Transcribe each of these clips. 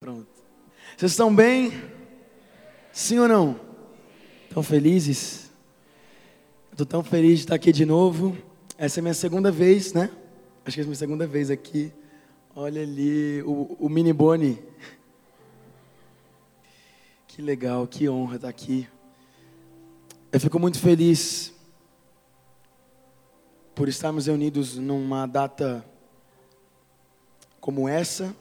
Pronto. Vocês estão bem? Sim ou não? Estão felizes? Estou tão feliz de estar aqui de novo. Essa é minha segunda vez, né? Acho que é a minha segunda vez aqui. Olha ali o, o mini Boni. Que legal, que honra estar aqui. Eu fico muito feliz por estarmos reunidos numa data como essa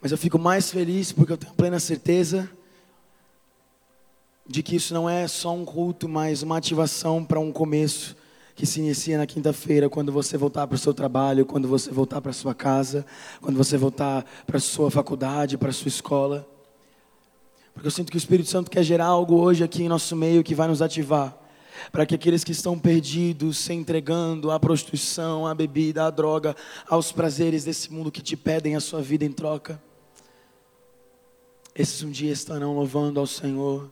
mas eu fico mais feliz porque eu tenho plena certeza de que isso não é só um culto, mas uma ativação para um começo que se inicia na quinta-feira, quando você voltar para o seu trabalho, quando você voltar para a sua casa, quando você voltar para a sua faculdade, para a sua escola. Porque eu sinto que o Espírito Santo quer gerar algo hoje aqui em nosso meio que vai nos ativar. Para que aqueles que estão perdidos, se entregando à prostituição, à bebida, à droga, aos prazeres desse mundo que te pedem a sua vida em troca, esses um dia estarão louvando ao Senhor,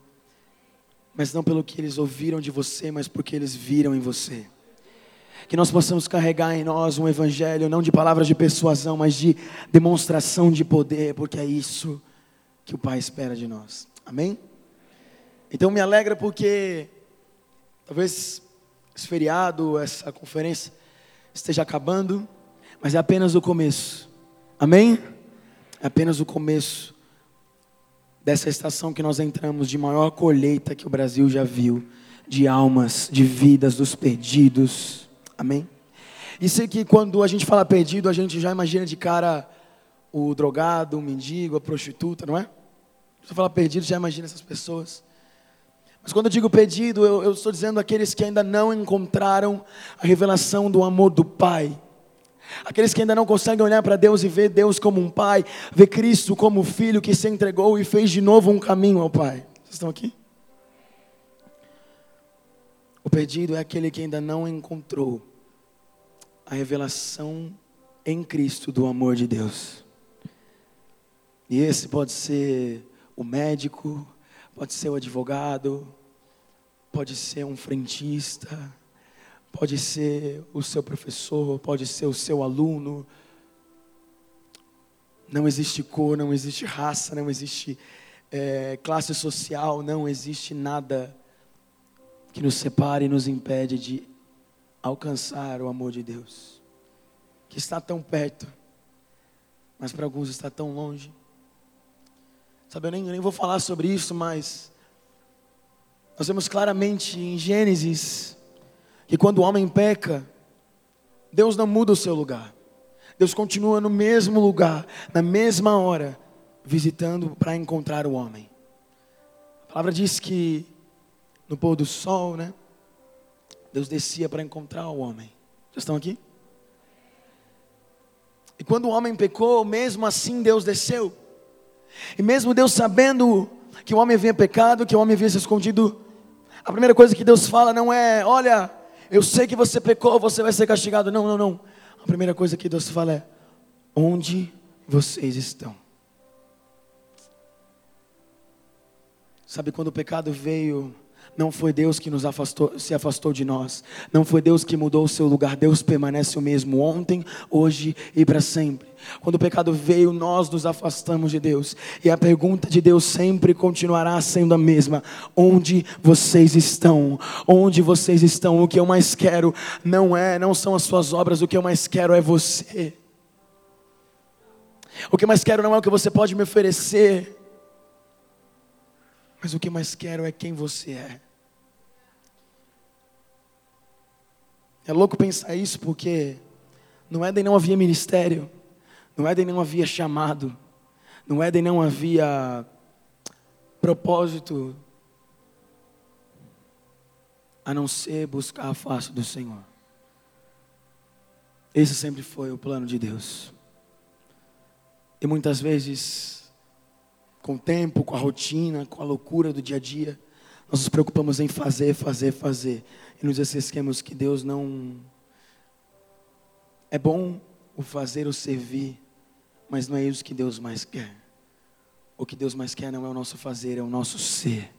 mas não pelo que eles ouviram de você, mas porque eles viram em você. Que nós possamos carregar em nós um evangelho não de palavras de persuasão, mas de demonstração de poder, porque é isso que o Pai espera de nós. Amém? Então me alegra porque talvez esse feriado, essa conferência esteja acabando, mas é apenas o começo. Amém? É apenas o começo dessa estação que nós entramos de maior colheita que o Brasil já viu, de almas, de vidas dos perdidos. Amém? E sei que quando a gente fala perdido, a gente já imagina de cara o drogado, o mendigo, a prostituta, não é? Se fala perdido, já imagina essas pessoas. Mas quando eu digo perdido, eu, eu estou dizendo aqueles que ainda não encontraram a revelação do amor do Pai Aqueles que ainda não conseguem olhar para Deus e ver Deus como um pai, ver Cristo como filho que se entregou e fez de novo um caminho ao Pai. Vocês estão aqui? O perdido é aquele que ainda não encontrou a revelação em Cristo do amor de Deus. E esse pode ser o médico, pode ser o advogado, pode ser um frentista, Pode ser o seu professor, pode ser o seu aluno. Não existe cor, não existe raça, não existe é, classe social, não existe nada que nos separe e nos impede de alcançar o amor de Deus, que está tão perto, mas para alguns está tão longe. Sabe, eu nem, eu nem vou falar sobre isso, mas nós vemos claramente em Gênesis que quando o homem peca, Deus não muda o seu lugar. Deus continua no mesmo lugar, na mesma hora, visitando para encontrar o homem. A palavra diz que no pôr do sol, né? Deus descia para encontrar o homem. Vocês estão aqui? E quando o homem pecou, mesmo assim Deus desceu. E mesmo Deus sabendo que o homem havia pecado, que o homem havia se escondido, a primeira coisa que Deus fala não é: olha, eu sei que você pecou, você vai ser castigado. Não, não, não. A primeira coisa que Deus fala é: onde vocês estão? Sabe quando o pecado veio, não foi Deus que nos afastou, se afastou de nós. Não foi Deus que mudou o seu lugar. Deus permanece o mesmo ontem, hoje e para sempre. Quando o pecado veio, nós nos afastamos de Deus. E a pergunta de Deus sempre continuará sendo a mesma: onde vocês estão? Onde vocês estão? O que eu mais quero não é, não são as suas obras, o que eu mais quero é você. O que mais quero não é o que você pode me oferecer, mas o que mais quero é quem você é. É louco pensar isso porque no Éden não havia ministério, no Éden não havia chamado, no Éden não havia propósito a não ser buscar a face do Senhor. Esse sempre foi o plano de Deus. E muitas vezes com o tempo, com a rotina, com a loucura do dia a dia, nós nos preocupamos em fazer, fazer, fazer. E nos esquecemos que Deus não. É bom o fazer, o servir, mas não é isso que Deus mais quer. O que Deus mais quer não é o nosso fazer, é o nosso ser.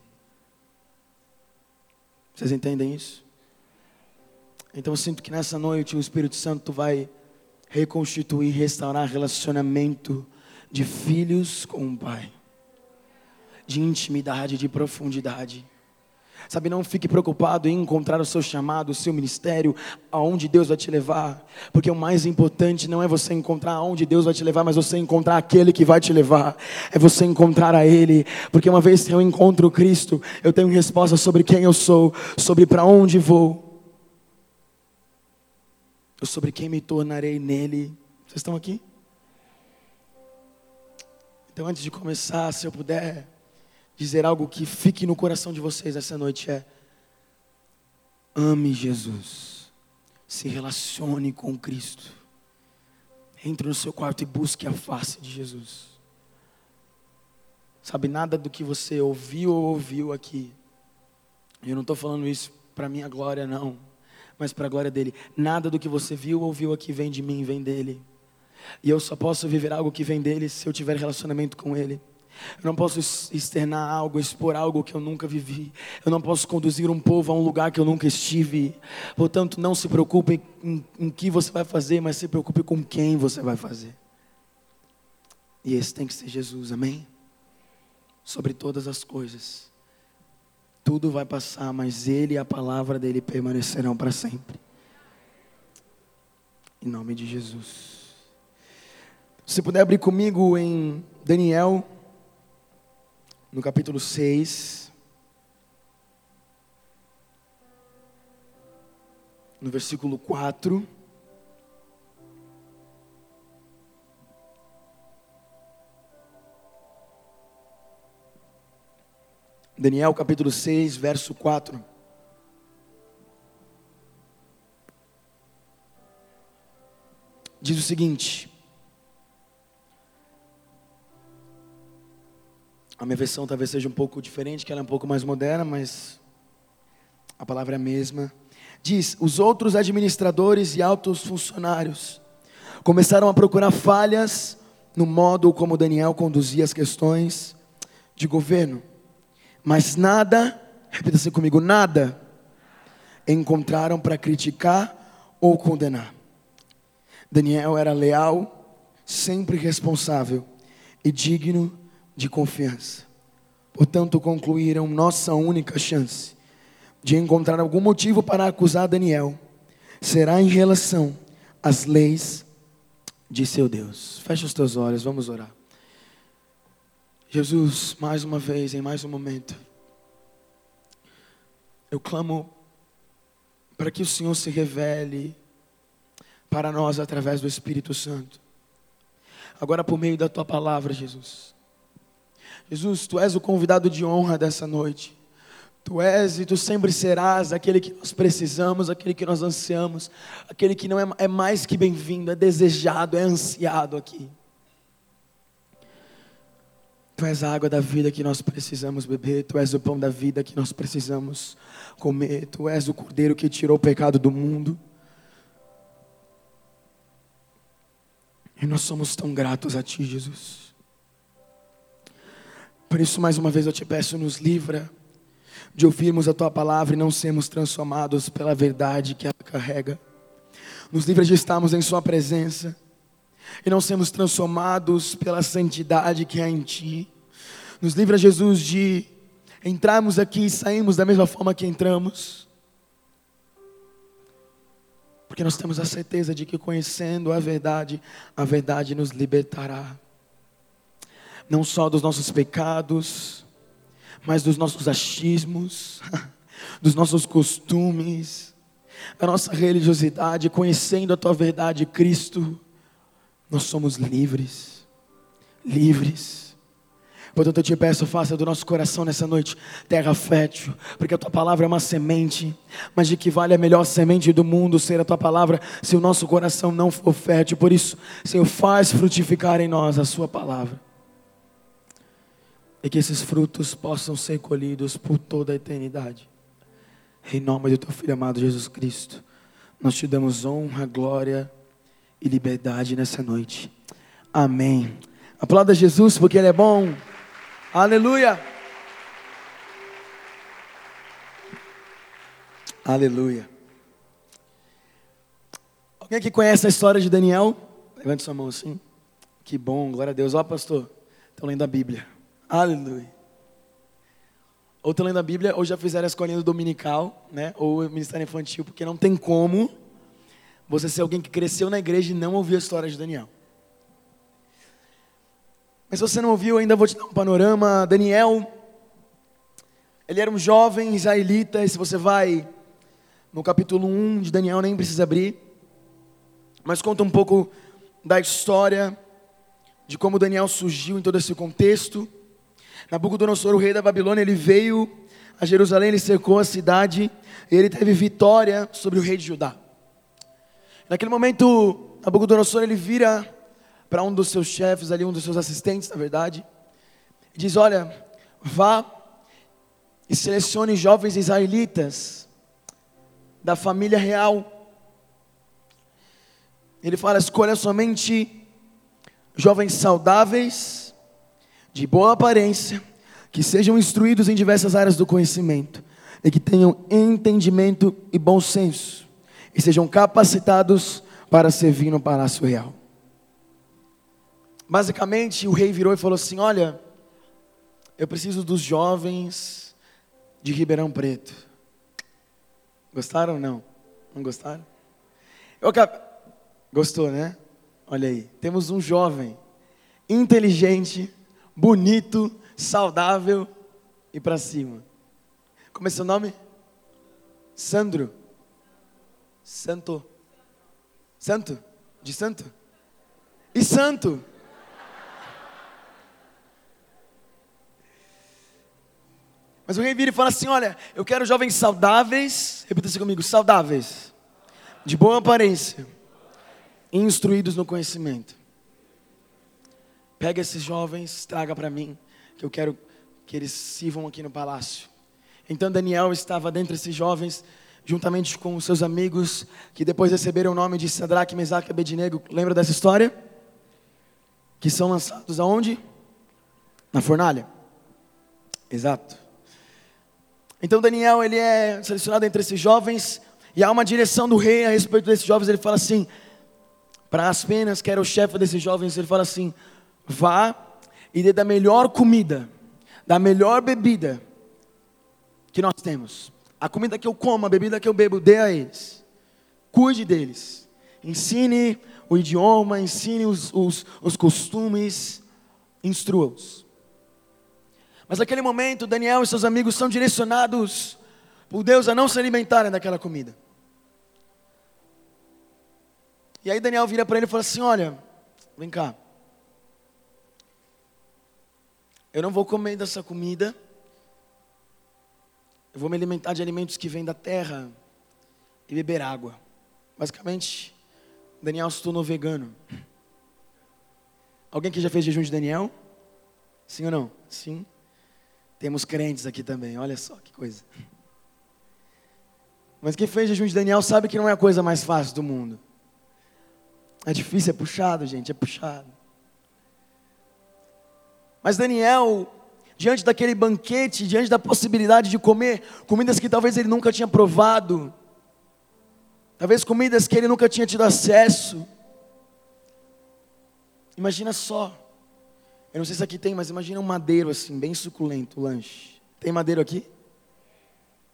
Vocês entendem isso? Então eu sinto que nessa noite o Espírito Santo vai reconstituir, restaurar relacionamento de filhos com o Pai, de intimidade, de profundidade. Sabe, não fique preocupado em encontrar o seu chamado, o seu ministério, aonde Deus vai te levar, porque o mais importante não é você encontrar aonde Deus vai te levar, mas você encontrar aquele que vai te levar, é você encontrar a Ele, porque uma vez que eu encontro Cristo, eu tenho resposta sobre quem eu sou, sobre para onde vou, sobre quem me tornarei nele. Vocês estão aqui? Então, antes de começar, se eu puder dizer algo que fique no coração de vocês essa noite é: ame Jesus, se relacione com Cristo, entre no seu quarto e busque a face de Jesus. Sabe, nada do que você ouviu ou ouviu aqui, eu não estou falando isso para minha glória, não, mas para a glória dele. Nada do que você viu ou ouviu aqui vem de mim, vem dele. E eu só posso viver algo que vem dele se eu tiver relacionamento com ele. Eu não posso externar algo, expor algo que eu nunca vivi. Eu não posso conduzir um povo a um lugar que eu nunca estive. Portanto, não se preocupe em, em que você vai fazer, mas se preocupe com quem você vai fazer. E esse tem que ser Jesus, amém? Sobre todas as coisas. Tudo vai passar, mas Ele e a palavra dele permanecerão para sempre. Em nome de Jesus. Se puder abrir comigo em Daniel no capítulo 6, no versículo 4. Daniel capítulo 6, verso 4. Diz o seguinte: A minha versão talvez seja um pouco diferente, que ela é um pouco mais moderna, mas a palavra é a mesma. Diz: Os outros administradores e altos funcionários começaram a procurar falhas no modo como Daniel conduzia as questões de governo, mas nada, repita-se comigo, nada encontraram para criticar ou condenar. Daniel era leal, sempre responsável e digno de confiança. Portanto, concluíram nossa única chance de encontrar algum motivo para acusar Daniel será em relação às leis de seu Deus. Fecha os teus olhos, vamos orar. Jesus, mais uma vez, em mais um momento, eu clamo para que o Senhor se revele para nós através do Espírito Santo. Agora, por meio da tua palavra, Jesus. Jesus, tu és o convidado de honra dessa noite. Tu és e tu sempre serás aquele que nós precisamos, aquele que nós ansiamos, aquele que não é, é mais que bem-vindo, é desejado, é ansiado aqui. Tu és a água da vida que nós precisamos beber, Tu és o pão da vida que nós precisamos comer, Tu és o cordeiro que tirou o pecado do mundo. E nós somos tão gratos a Ti, Jesus. Por isso, mais uma vez, eu te peço, nos livra de ouvirmos a tua palavra e não sermos transformados pela verdade que ela carrega. Nos livra de estarmos em Sua presença e não sermos transformados pela santidade que há em Ti. Nos livra, Jesus, de entrarmos aqui e sairmos da mesma forma que entramos. Porque nós temos a certeza de que conhecendo a verdade, a verdade nos libertará não só dos nossos pecados, mas dos nossos achismos, dos nossos costumes, da nossa religiosidade, conhecendo a tua verdade, Cristo, nós somos livres, livres. Portanto, eu te peço, faça do nosso coração nessa noite terra fértil, porque a tua palavra é uma semente, mas de que vale a melhor semente do mundo ser a tua palavra, se o nosso coração não for fértil. Por isso, Senhor, faz frutificar em nós a Sua palavra e que esses frutos possam ser colhidos por toda a eternidade. Em nome do teu filho amado Jesus Cristo, nós te damos honra, glória e liberdade nessa noite. Amém. Aplauda Jesus porque ele é bom. Aleluia. Aleluia. Alguém que conhece a história de Daniel? Levante sua mão assim. Que bom, glória a Deus. Ó, pastor, estão lendo a Bíblia. Aleluia. Ou estão lendo a Bíblia, ou já fizeram a escolinha do dominical, né? Ou o ministério infantil, porque não tem como você ser alguém que cresceu na igreja e não ouviu a história de Daniel. Mas se você não ouviu, ainda vou te dar um panorama. Daniel, ele era um jovem israelita, e se você vai no capítulo 1 de Daniel, nem precisa abrir, mas conta um pouco da história de como Daniel surgiu em todo esse contexto. Nabucodonosor, o rei da Babilônia, ele veio a Jerusalém, ele cercou a cidade, e ele teve vitória sobre o rei de Judá. Naquele momento, Nabucodonosor, ele vira para um dos seus chefes ali, um dos seus assistentes, na verdade, e diz: Olha, vá e selecione jovens israelitas da família real. Ele fala: escolha somente jovens saudáveis, de boa aparência, que sejam instruídos em diversas áreas do conhecimento, e que tenham entendimento e bom senso, e sejam capacitados para servir no palácio real. Basicamente, o rei virou e falou assim: Olha, eu preciso dos jovens de Ribeirão Preto. Gostaram ou não? Não gostaram? Eu, gostou, né? Olha aí, temos um jovem inteligente, bonito, saudável e para cima. Como é seu nome? Sandro. Santo. Santo? De santo? E santo? Mas o rei vira e fala assim: Olha, eu quero jovens saudáveis, repita se comigo: saudáveis, de boa aparência, instruídos no conhecimento. Pega esses jovens, traga para mim, que eu quero que eles sirvam aqui no palácio. Então Daniel estava dentre esses jovens, juntamente com os seus amigos, que depois receberam o nome de Sadraque, Mesaque e Abednego. Lembra dessa história? Que são lançados aonde? Na fornalha. Exato. Então Daniel, ele é selecionado entre esses jovens, e há uma direção do rei a respeito desses jovens, ele fala assim, para as penas, que era o chefe desses jovens, ele fala assim, vá e dê da melhor comida, da melhor bebida que nós temos. A comida que eu como, a bebida que eu bebo, dê a eles. Cuide deles. Ensine o idioma, ensine os, os, os costumes, instrua-os. Mas naquele momento, Daniel e seus amigos são direcionados por Deus a não se alimentarem daquela comida. E aí Daniel vira para ele e fala assim: Olha, vem cá. Eu não vou comer dessa comida. Eu vou me alimentar de alimentos que vêm da terra e beber água. Basicamente, Daniel se tornou vegano. Alguém que já fez jejum de Daniel? Sim ou não? Sim. Temos crentes aqui também, olha só que coisa. Mas quem fez jejum de Daniel sabe que não é a coisa mais fácil do mundo. É difícil, é puxado, gente, é puxado. Mas Daniel, diante daquele banquete, diante da possibilidade de comer comidas que talvez ele nunca tinha provado, talvez comidas que ele nunca tinha tido acesso. Imagina só, eu não sei se aqui tem, mas imagina um madeiro assim, bem suculento, o lanche. Tem madeiro aqui?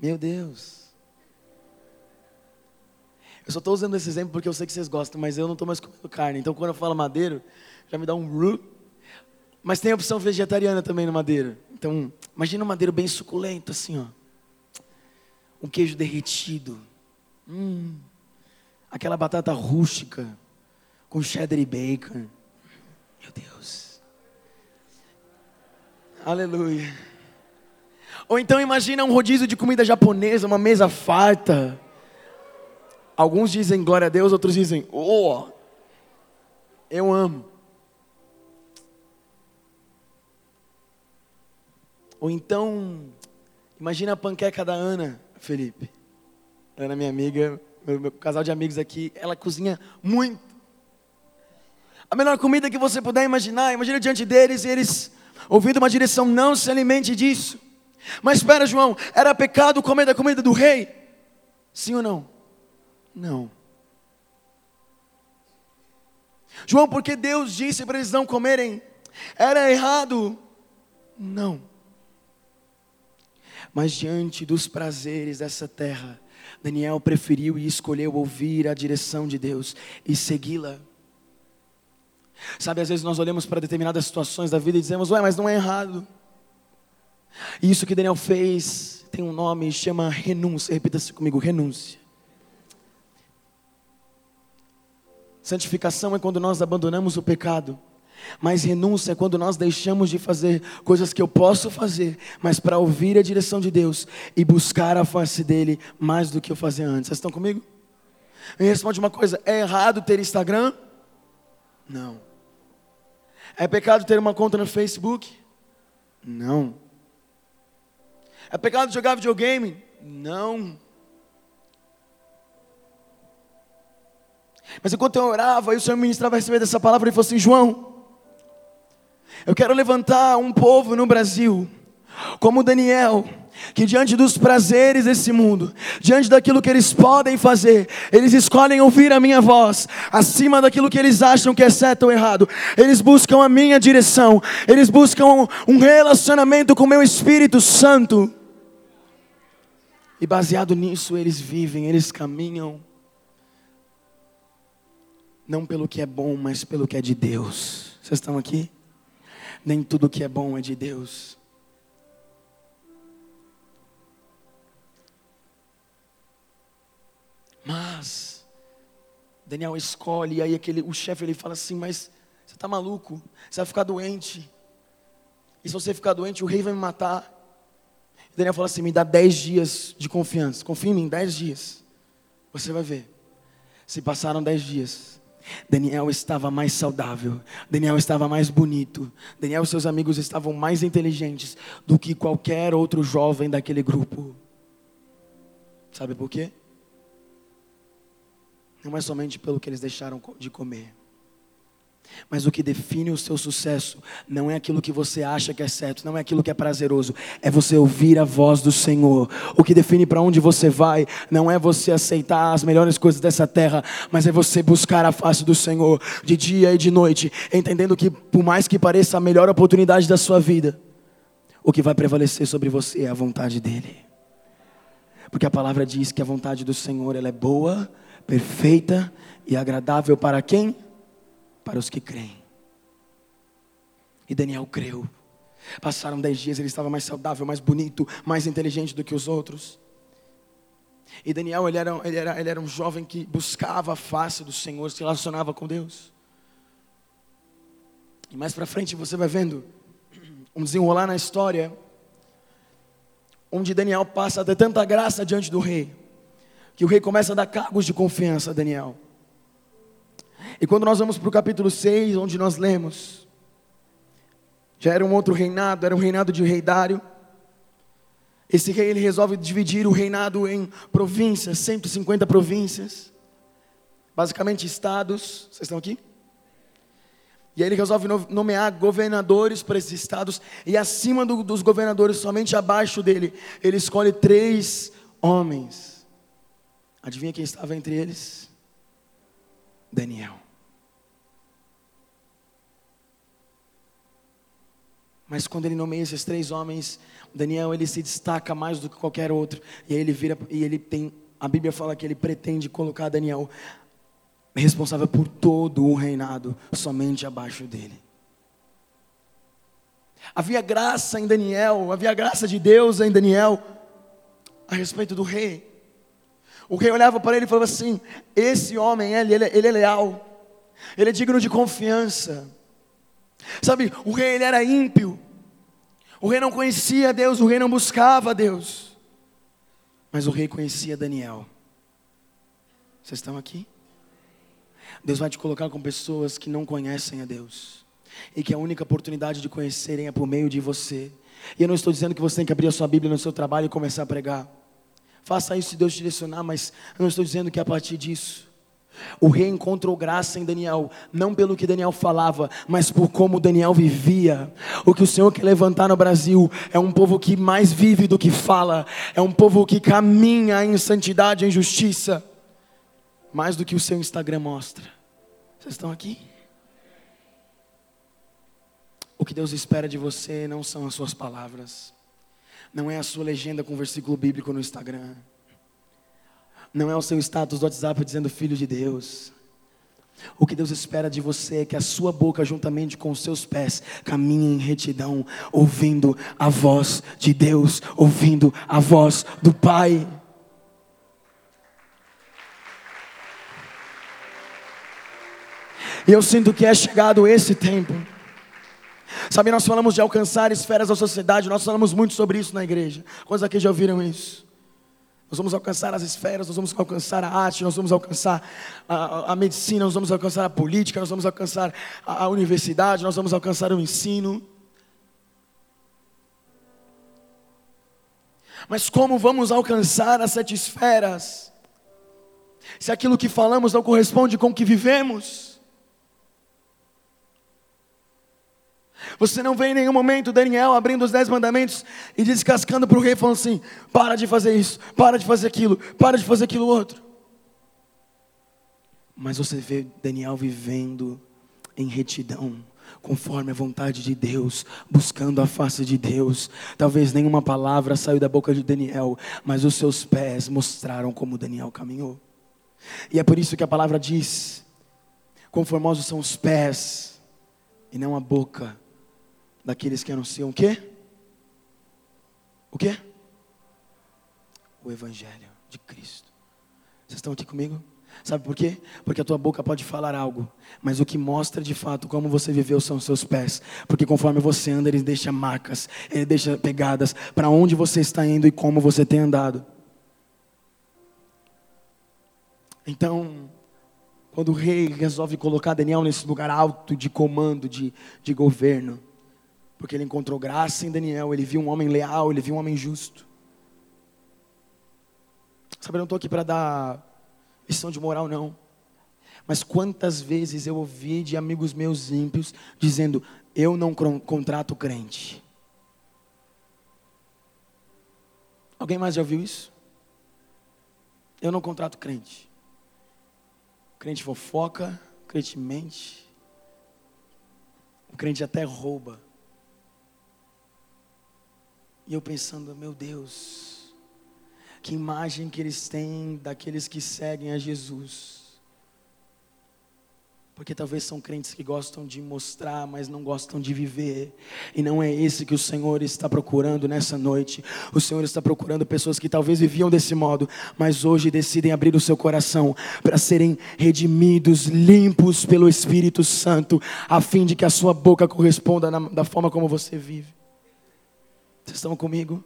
Meu Deus. Eu só estou usando esse exemplo porque eu sei que vocês gostam, mas eu não estou mais comendo carne. Então quando eu falo madeiro, já me dá um mas tem a opção vegetariana também no madeiro. Então, imagina um madeiro bem suculento, assim, ó. Um queijo derretido. Hum, aquela batata rústica com cheddar e bacon. Meu Deus. Aleluia. Ou então imagina um rodízio de comida japonesa, uma mesa farta. Alguns dizem glória a Deus, outros dizem, oh, eu amo. Ou então, imagina a panqueca da Ana, Felipe. Ana, minha amiga, meu, meu casal de amigos aqui, ela cozinha muito. A melhor comida que você puder imaginar, imagina diante deles e eles ouvindo uma direção, não se alimente disso. Mas espera, João, era pecado comer da comida do rei? Sim ou não? Não. João, porque Deus disse para eles não comerem, era errado? Não. Mas diante dos prazeres dessa terra, Daniel preferiu e escolheu ouvir a direção de Deus e segui-la. Sabe, às vezes nós olhamos para determinadas situações da vida e dizemos, ué, mas não é errado. E isso que Daniel fez tem um nome, chama renúncia. Repita-se comigo: renúncia. Santificação é quando nós abandonamos o pecado. Mas renúncia é quando nós deixamos de fazer coisas que eu posso fazer, mas para ouvir a direção de Deus e buscar a face dele mais do que eu fazia antes. Vocês estão comigo? Me responde uma coisa: é errado ter Instagram? Não. É pecado ter uma conta no Facebook? Não. É pecado jogar videogame? Não. Mas enquanto eu orava, e o Senhor ministrava a receber dessa palavra, ele falou assim: João, eu quero levantar um povo no Brasil, como Daniel, que diante dos prazeres desse mundo, diante daquilo que eles podem fazer, eles escolhem ouvir a minha voz, acima daquilo que eles acham que é certo ou errado, eles buscam a minha direção, eles buscam um relacionamento com o meu Espírito Santo, e baseado nisso eles vivem, eles caminham, não pelo que é bom, mas pelo que é de Deus. Vocês estão aqui? Nem tudo que é bom é de Deus. Mas Daniel escolhe, e aí aquele, o chefe ele fala assim: Mas você está maluco? Você vai ficar doente. E se você ficar doente, o rei vai me matar. Daniel fala assim: Me dá dez dias de confiança. Confia em mim, dez dias. Você vai ver. Se passaram dez dias. Daniel estava mais saudável, Daniel estava mais bonito, Daniel e seus amigos estavam mais inteligentes do que qualquer outro jovem daquele grupo. Sabe por quê? não é somente pelo que eles deixaram de comer. Mas o que define o seu sucesso não é aquilo que você acha que é certo, não é aquilo que é prazeroso, é você ouvir a voz do Senhor. O que define para onde você vai não é você aceitar as melhores coisas dessa terra, mas é você buscar a face do Senhor de dia e de noite, entendendo que por mais que pareça a melhor oportunidade da sua vida, o que vai prevalecer sobre você é a vontade dele. Porque a palavra diz que a vontade do Senhor ela é boa, perfeita e agradável para quem? Para os que creem. E Daniel creu. Passaram dez dias, ele estava mais saudável, mais bonito, mais inteligente do que os outros. E Daniel, ele era, ele era, ele era um jovem que buscava a face do Senhor, se relacionava com Deus. E mais para frente você vai vendo um desenrolar na história, onde Daniel passa a ter tanta graça diante do rei que o rei começa a dar cargos de confiança a Daniel. E quando nós vamos para o capítulo 6, onde nós lemos, já era um outro reinado, era um reinado de rei Dário. Esse rei ele resolve dividir o reinado em províncias, 150 províncias, basicamente estados. Vocês estão aqui? E aí ele resolve nomear governadores para esses estados, e acima do, dos governadores, somente abaixo dele, ele escolhe três homens Adivinha quem estava entre eles? Daniel. Mas quando ele nomeia esses três homens, Daniel ele se destaca mais do que qualquer outro. E aí ele vira e ele tem, a Bíblia fala que ele pretende colocar Daniel responsável por todo o reinado, somente abaixo dele. Havia graça em Daniel, havia graça de Deus em Daniel a respeito do rei. O rei olhava para ele e falava assim: Esse homem, ele, ele, ele é leal, ele é digno de confiança. Sabe, o rei ele era ímpio, o rei não conhecia Deus, o rei não buscava Deus, mas o rei conhecia Daniel. Vocês estão aqui? Deus vai te colocar com pessoas que não conhecem a Deus e que a única oportunidade de conhecerem é por meio de você. E eu não estou dizendo que você tem que abrir a sua Bíblia no seu trabalho e começar a pregar. Faça isso se Deus te direcionar, mas eu não estou dizendo que é a partir disso. O rei encontrou graça em Daniel, não pelo que Daniel falava, mas por como Daniel vivia. O que o Senhor quer levantar no Brasil é um povo que mais vive do que fala, é um povo que caminha em santidade, em justiça, mais do que o seu Instagram mostra. Vocês estão aqui? O que Deus espera de você não são as suas palavras não é a sua legenda com versículo bíblico no Instagram, não é o seu status do WhatsApp dizendo filho de Deus. O que Deus espera de você é que a sua boca, juntamente com os seus pés, caminhe em retidão, ouvindo a voz de Deus, ouvindo a voz do Pai. E eu sinto que é chegado esse tempo. Sabe, nós falamos de alcançar esferas da sociedade, nós falamos muito sobre isso na igreja. Quantos aqui já ouviram isso? Nós vamos alcançar as esferas, nós vamos alcançar a arte, nós vamos alcançar a, a medicina, nós vamos alcançar a política, nós vamos alcançar a, a universidade, nós vamos alcançar o ensino. Mas como vamos alcançar as sete esferas? Se aquilo que falamos não corresponde com o que vivemos? Você não vê em nenhum momento Daniel abrindo os dez mandamentos e descascando para o rei, falando assim: para de fazer isso, para de fazer aquilo, para de fazer aquilo outro. Mas você vê Daniel vivendo em retidão, conforme a vontade de Deus, buscando a face de Deus. Talvez nenhuma palavra saiu da boca de Daniel, mas os seus pés mostraram como Daniel caminhou. E é por isso que a palavra diz: conformosos são os pés e não a boca daqueles que anunciam o quê? O quê? O Evangelho de Cristo. Vocês estão aqui comigo? Sabe por quê? Porque a tua boca pode falar algo, mas o que mostra de fato como você viveu são os seus pés. Porque conforme você anda, ele deixa marcas, ele deixa pegadas para onde você está indo e como você tem andado. Então, quando o rei resolve colocar Daniel nesse lugar alto de comando, de, de governo, porque ele encontrou graça em Daniel, ele viu um homem leal, ele viu um homem justo. Sabe, eu não estou aqui para dar lição de moral, não. Mas quantas vezes eu ouvi de amigos meus ímpios dizendo: Eu não contrato crente. Alguém mais já ouviu isso? Eu não contrato crente. O crente fofoca, o crente mente, o crente até rouba. E eu pensando, meu Deus, que imagem que eles têm daqueles que seguem a Jesus. Porque talvez são crentes que gostam de mostrar, mas não gostam de viver. E não é esse que o Senhor está procurando nessa noite. O Senhor está procurando pessoas que talvez viviam desse modo, mas hoje decidem abrir o seu coração para serem redimidos, limpos pelo Espírito Santo, a fim de que a sua boca corresponda na, da forma como você vive. Vocês estão comigo?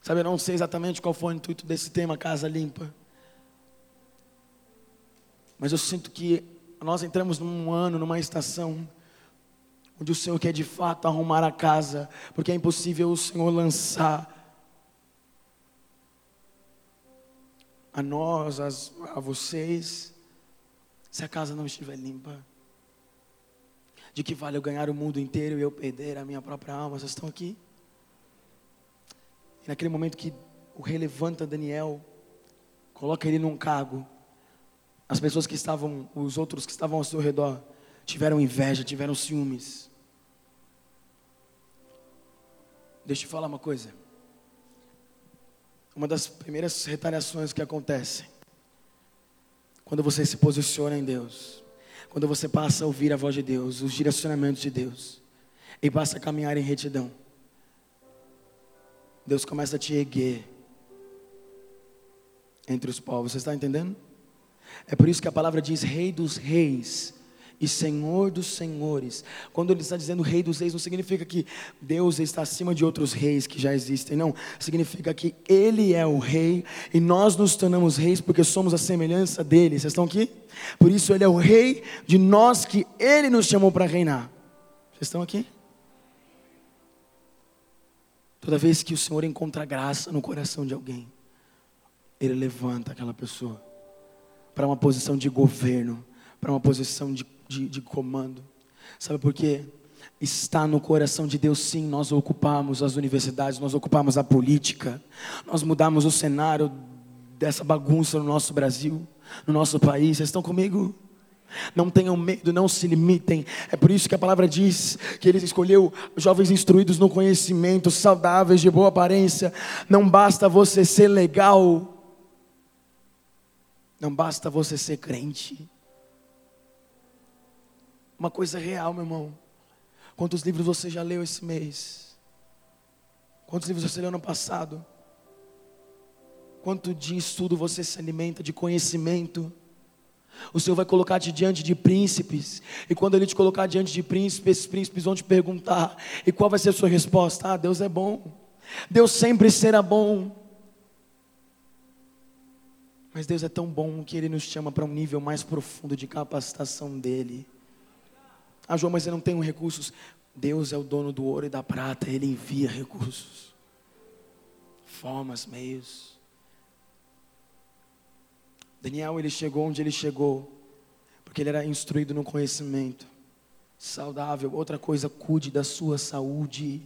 Sabe, eu não sei exatamente qual foi o intuito desse tema, Casa Limpa. Mas eu sinto que nós entramos num ano, numa estação, onde o Senhor quer de fato arrumar a casa, porque é impossível o Senhor lançar a nós, a vocês, se a casa não estiver limpa. De que vale eu ganhar o mundo inteiro e eu perder a minha própria alma? Vocês estão aqui? E naquele momento que o rei levanta Daniel, coloca ele num cargo, as pessoas que estavam, os outros que estavam ao seu redor, tiveram inveja, tiveram ciúmes. Deixa eu te falar uma coisa. Uma das primeiras retaliações que acontecem quando você se posiciona em Deus quando você passa a ouvir a voz de Deus, os direcionamentos de Deus, e passa a caminhar em retidão, Deus começa a te erguer entre os povos. Você está entendendo? É por isso que a palavra diz: Rei dos Reis e Senhor dos senhores. Quando ele está dizendo Rei dos Reis, não significa que Deus está acima de outros reis que já existem, não. Significa que Ele é o Rei e nós nos tornamos reis porque somos a semelhança dele. Vocês estão aqui? Por isso Ele é o Rei de nós que Ele nos chamou para reinar. Vocês estão aqui? Toda vez que o Senhor encontra graça no coração de alguém, Ele levanta aquela pessoa para uma posição de governo, para uma posição de de, de comando. Sabe por quê? Está no coração de Deus, sim. Nós ocupamos as universidades, nós ocupamos a política, nós mudamos o cenário dessa bagunça no nosso Brasil, no nosso país. Vocês estão comigo? Não tenham medo, não se limitem. É por isso que a palavra diz que ele escolheu jovens instruídos no conhecimento, saudáveis, de boa aparência. Não basta você ser legal. Não basta você ser crente. Uma coisa real, meu irmão. Quantos livros você já leu esse mês? Quantos livros você leu ano passado? Quanto de estudo você se alimenta, de conhecimento? O Senhor vai colocar-te diante de príncipes, e quando Ele te colocar diante de príncipes, esses príncipes vão te perguntar: e qual vai ser a sua resposta? Ah, Deus é bom, Deus sempre será bom. Mas Deus é tão bom que Ele nos chama para um nível mais profundo de capacitação dEle. Ah, João, mas eu não tenho recursos. Deus é o dono do ouro e da prata, Ele envia recursos, formas, meios. Daniel, ele chegou onde ele chegou, porque ele era instruído no conhecimento, saudável. Outra coisa, cuide da sua saúde.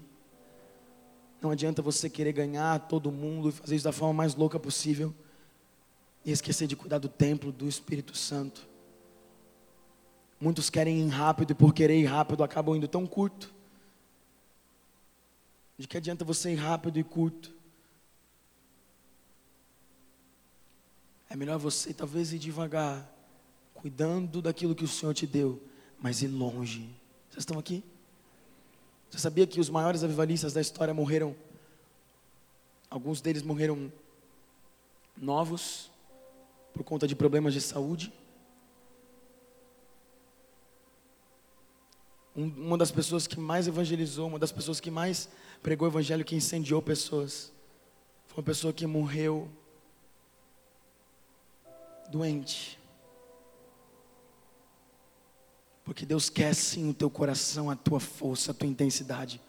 Não adianta você querer ganhar todo mundo e fazer isso da forma mais louca possível e esquecer de cuidar do templo do Espírito Santo. Muitos querem ir rápido e por querer ir rápido acabam indo tão curto. De que adianta você ir rápido e curto? É melhor você talvez ir devagar, cuidando daquilo que o Senhor te deu, mas ir longe. Vocês estão aqui? Você sabia que os maiores avivalistas da história morreram? Alguns deles morreram novos por conta de problemas de saúde. Uma das pessoas que mais evangelizou, uma das pessoas que mais pregou o evangelho, que incendiou pessoas, foi uma pessoa que morreu doente. Porque Deus quer sim o teu coração, a tua força, a tua intensidade.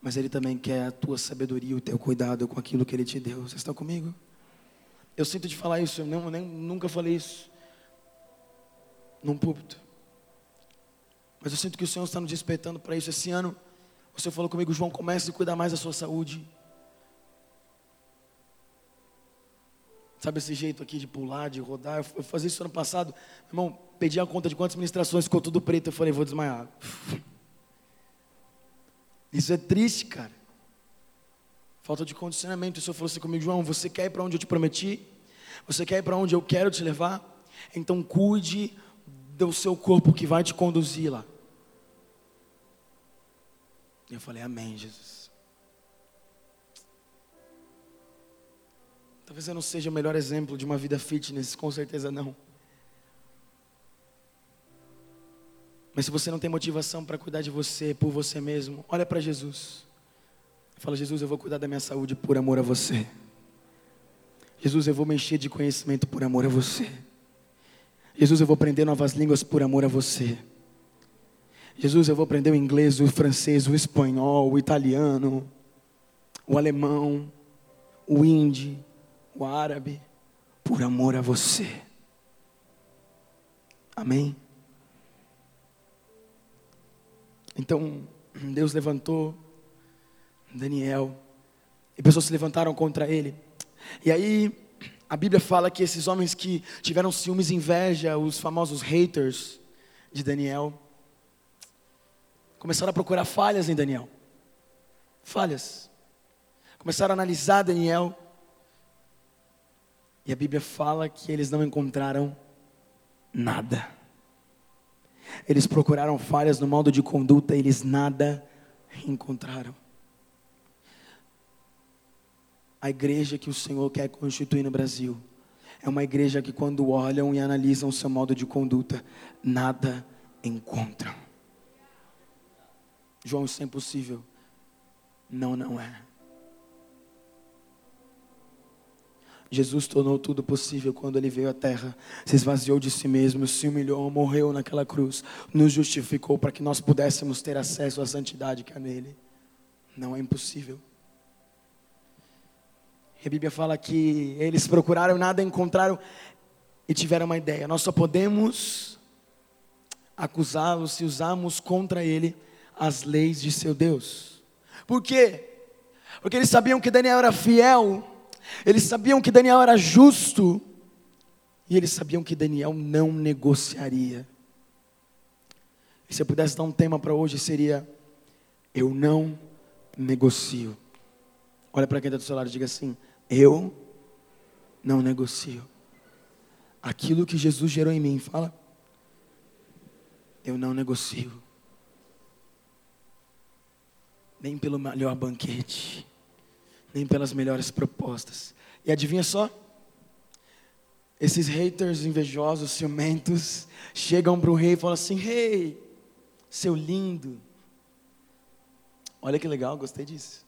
Mas Ele também quer a tua sabedoria, o teu cuidado com aquilo que Ele te deu. Vocês estão comigo? Eu sinto de falar isso, eu não, nem, nunca falei isso num púlpito. Mas eu sinto que o Senhor está nos despertando para isso. Esse ano, o Senhor falou comigo, João, comece a cuidar mais da sua saúde. Sabe esse jeito aqui de pular, de rodar? Eu fazia isso ano passado. Meu irmão, pedi a conta de quantas ministrações, ficou tudo preto. Eu falei, vou desmaiar. Isso é triste, cara. Falta de condicionamento. O Senhor falou assim comigo, João, você quer ir para onde eu te prometi? Você quer ir para onde eu quero te levar? Então cuide do seu corpo que vai te conduzir lá. Eu falei, amém, Jesus. Talvez eu não seja o melhor exemplo de uma vida fitness, com certeza não. Mas se você não tem motivação para cuidar de você, por você mesmo, olha para Jesus. Fala, Jesus, eu vou cuidar da minha saúde por amor a você. Jesus, eu vou me encher de conhecimento por amor a você. Jesus, eu vou aprender novas línguas por amor a você. Jesus, eu vou aprender o inglês, o francês, o espanhol, o italiano, o alemão, o hindi, o árabe, por amor a você. Amém? Então, Deus levantou Daniel, e pessoas se levantaram contra ele. E aí, a Bíblia fala que esses homens que tiveram ciúmes e inveja, os famosos haters de Daniel, começaram a procurar falhas em Daniel. Falhas. Começaram a analisar Daniel e a Bíblia fala que eles não encontraram nada. Eles procuraram falhas no modo de conduta, eles nada encontraram. A igreja que o Senhor quer constituir no Brasil é uma igreja que, quando olham e analisam o seu modo de conduta, nada encontram. João, isso é impossível. Não, não é. Jesus tornou tudo possível quando ele veio à terra, se esvaziou de si mesmo, se humilhou, morreu naquela cruz, nos justificou para que nós pudéssemos ter acesso à santidade que há nele. Não é impossível. E a Bíblia fala que eles procuraram nada, encontraram e tiveram uma ideia. Nós só podemos acusá-lo se usarmos contra ele as leis de seu Deus. Por quê? Porque eles sabiam que Daniel era fiel eles sabiam que Daniel era justo. E eles sabiam que Daniel não negociaria E se eu pudesse dar um tema para hoje seria: Eu não negocio. Olha para quem está do seu lado e diga assim: Eu não negocio. Aquilo que Jesus gerou em mim, fala. Eu não negocio. Nem pelo melhor banquete, nem pelas melhores propostas. E adivinha só? Esses haters invejosos, ciumentos, chegam para o rei e falam assim: Rei, seu lindo. Olha que legal, gostei disso.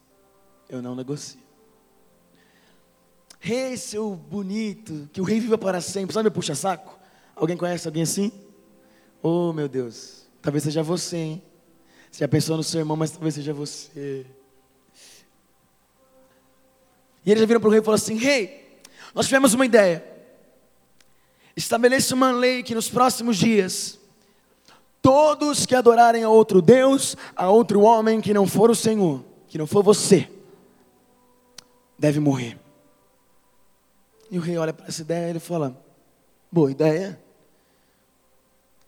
Eu não negocio. Rei, seu bonito, que o rei viva para sempre. Sabe meu puxa-saco? Alguém conhece alguém assim? Oh, meu Deus. Talvez seja você, hein? Você já pensou no seu irmão, mas talvez seja você. E eles viram para o rei e falaram assim: Rei, nós tivemos uma ideia. Estabeleça uma lei que nos próximos dias, todos que adorarem a outro Deus, a outro homem que não for o Senhor, que não for você, deve morrer. E o rei olha para essa ideia e ele fala: Boa ideia.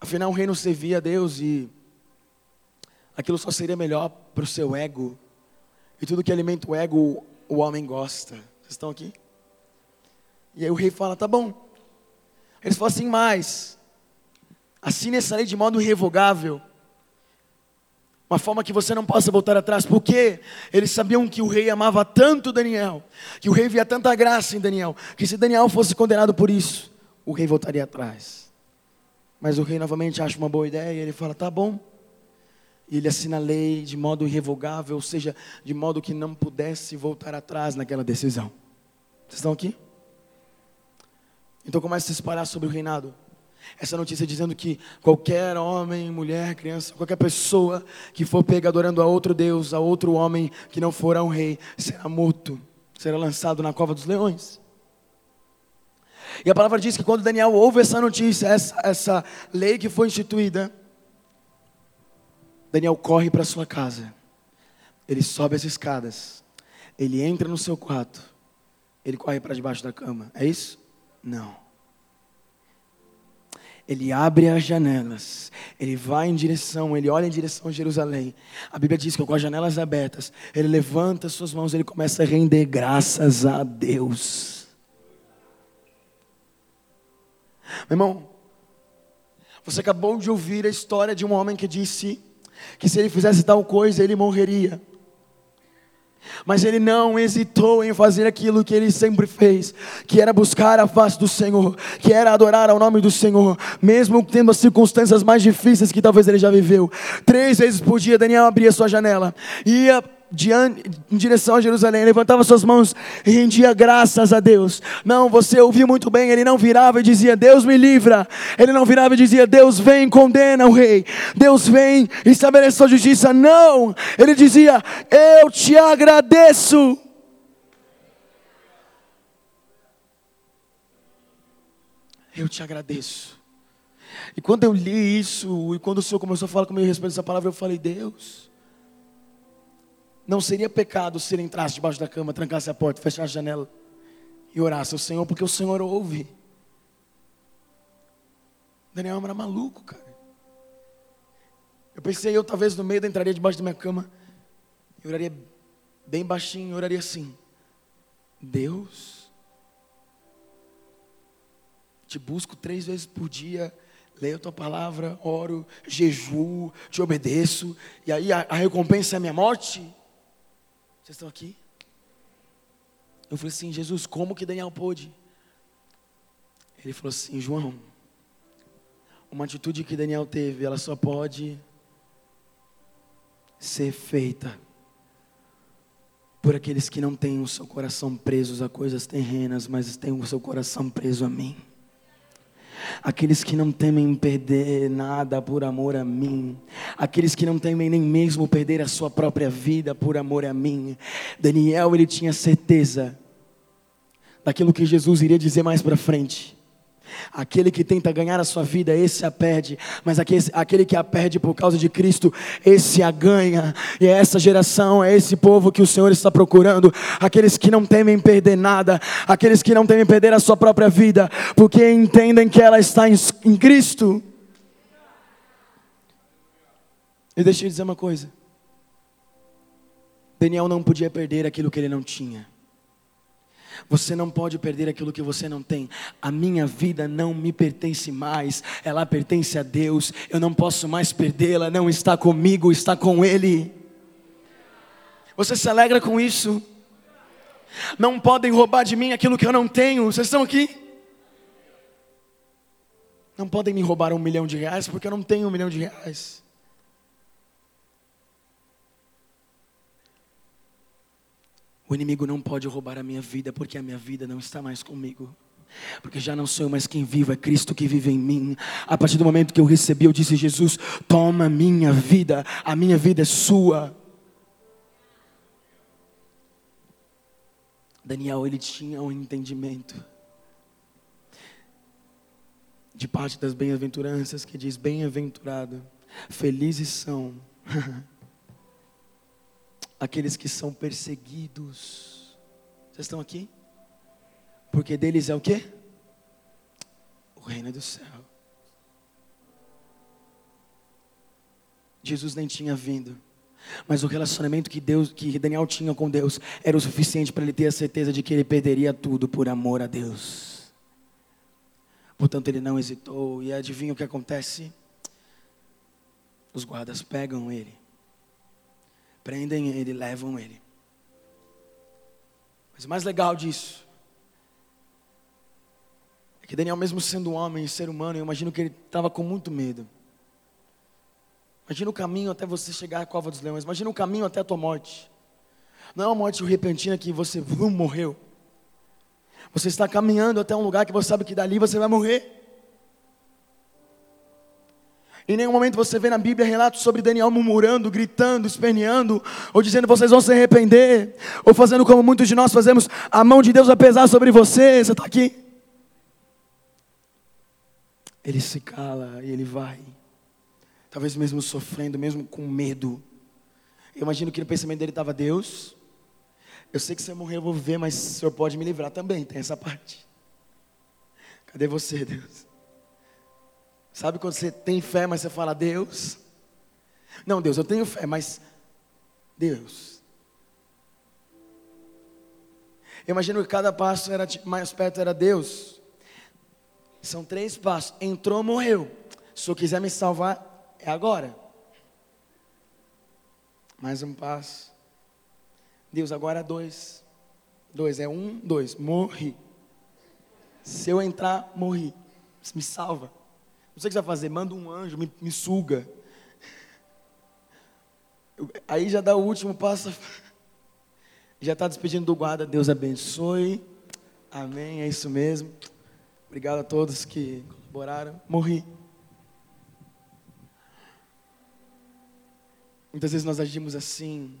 Afinal, o rei não servia a Deus e aquilo só seria melhor para o seu ego. E tudo que alimenta o ego, o homem gosta. Vocês estão aqui? E aí o rei fala: Tá bom. Eles falam assim, mas assine essa lei de modo irrevogável. Uma forma que você não possa voltar atrás, porque eles sabiam que o rei amava tanto Daniel, que o rei via tanta graça em Daniel, que se Daniel fosse condenado por isso, o rei voltaria atrás. Mas o rei novamente acha uma boa ideia e ele fala: tá bom. Ele assina a lei de modo irrevogável, ou seja, de modo que não pudesse voltar atrás naquela decisão. Vocês estão aqui? Então começa a se espalhar sobre o reinado. Essa notícia dizendo que qualquer homem, mulher, criança, qualquer pessoa que for pega adorando a outro Deus, a outro homem que não for um rei, será morto, será lançado na cova dos leões. E a palavra diz que quando Daniel ouve essa notícia, essa, essa lei que foi instituída, Daniel corre para sua casa, ele sobe as escadas, ele entra no seu quarto, ele corre para debaixo da cama, é isso? Não. Ele abre as janelas, ele vai em direção, ele olha em direção a Jerusalém. A Bíblia diz que com as janelas abertas, ele levanta suas mãos, ele começa a render graças a Deus. Meu irmão, você acabou de ouvir a história de um homem que disse que se ele fizesse tal coisa, ele morreria. Mas ele não hesitou em fazer aquilo que ele sempre fez, que era buscar a face do Senhor, que era adorar ao nome do Senhor, mesmo tendo as circunstâncias mais difíceis que talvez ele já viveu. Três vezes por dia, Daniel abria sua janela, ia em direção a Jerusalém, levantava suas mãos e rendia graças a Deus. Não, você ouviu muito bem, ele não virava e dizia, Deus me livra. Ele não virava e dizia, Deus vem, condena o rei. Deus vem, estabeleça a justiça. Não, ele dizia, eu te agradeço. Eu te agradeço. E quando eu li isso, e quando o Senhor começou a falar comigo a respeito dessa palavra, eu falei, Deus, não seria pecado se ele entrasse debaixo da cama, trancasse a porta, fechasse a janela e orasse ao Senhor, porque o Senhor ouve. Daniel era maluco, cara. Eu pensei, eu talvez no meio entraria debaixo da minha cama e oraria bem baixinho, oraria assim: Deus, te busco três vezes por dia, leio a tua palavra, oro, jejuo, te obedeço, e aí a, a recompensa é a minha morte? Vocês estão aqui? Eu falei assim, Jesus, como que Daniel pôde? Ele falou assim, João, uma atitude que Daniel teve, ela só pode ser feita por aqueles que não têm o seu coração preso a coisas terrenas, mas têm o seu coração preso a mim aqueles que não temem perder nada por amor a mim, aqueles que não temem nem mesmo perder a sua própria vida por amor a mim. Daniel, ele tinha certeza daquilo que Jesus iria dizer mais para frente. Aquele que tenta ganhar a sua vida, esse a perde. Mas aquele, que a perde por causa de Cristo, esse a ganha. E é essa geração, é esse povo que o Senhor está procurando. Aqueles que não temem perder nada. Aqueles que não temem perder a sua própria vida. Porque entendem que ela está em, em Cristo. E deixa eu dizer uma coisa. Daniel não podia perder aquilo que ele não tinha. Você não pode perder aquilo que você não tem. A minha vida não me pertence mais, ela pertence a Deus. Eu não posso mais perdê-la, não está comigo, está com Ele. Você se alegra com isso? Não podem roubar de mim aquilo que eu não tenho. Vocês estão aqui? Não podem me roubar um milhão de reais porque eu não tenho um milhão de reais. O inimigo não pode roubar a minha vida, porque a minha vida não está mais comigo. Porque já não sou eu mais quem vivo, é Cristo que vive em mim. A partir do momento que eu recebi, eu disse: Jesus, toma minha vida, a minha vida é sua. Daniel, ele tinha um entendimento de parte das bem-aventuranças que diz: Bem-aventurado, felizes são aqueles que são perseguidos. Vocês estão aqui? Porque deles é o quê? O reino do céu. Jesus nem tinha vindo. Mas o relacionamento que Deus, que Daniel tinha com Deus, era o suficiente para ele ter a certeza de que ele perderia tudo por amor a Deus. Portanto, ele não hesitou. E adivinha o que acontece? Os guardas pegam ele prendem ele, levam ele. Mas o mais legal disso é que Daniel, mesmo sendo homem ser humano, eu imagino que ele estava com muito medo. Imagina o caminho até você chegar à cova dos leões. Imagina o caminho até a tua morte. Não é uma morte repentina que você vum, morreu. Você está caminhando até um lugar que você sabe que dali você vai morrer. Em nenhum momento você vê na Bíblia relatos sobre Daniel murmurando, gritando, esperneando, ou dizendo vocês vão se arrepender, ou fazendo como muitos de nós fazemos, a mão de Deus vai pesar sobre você, você está aqui. Ele se cala e ele vai, talvez mesmo sofrendo, mesmo com medo. Eu imagino que no pensamento dele estava Deus. Eu sei que se eu morrer eu vou ver, mas o Senhor pode me livrar também, tem essa parte. Cadê você, Deus? Sabe quando você tem fé, mas você fala, Deus? Não, Deus, eu tenho fé, mas Deus. Eu imagino que cada passo era mais perto era Deus. São três passos. Entrou, morreu. Se eu quiser me salvar, é agora. Mais um passo. Deus, agora é dois. Dois, é um, dois. Morri. Se eu entrar, morri. Me salva. Não sei o que você vai fazer, manda um anjo, me, me suga. Aí já dá o último passo. Já está despedindo do guarda, Deus abençoe. Amém, é isso mesmo. Obrigado a todos que colaboraram. Morri. Muitas vezes nós agimos assim,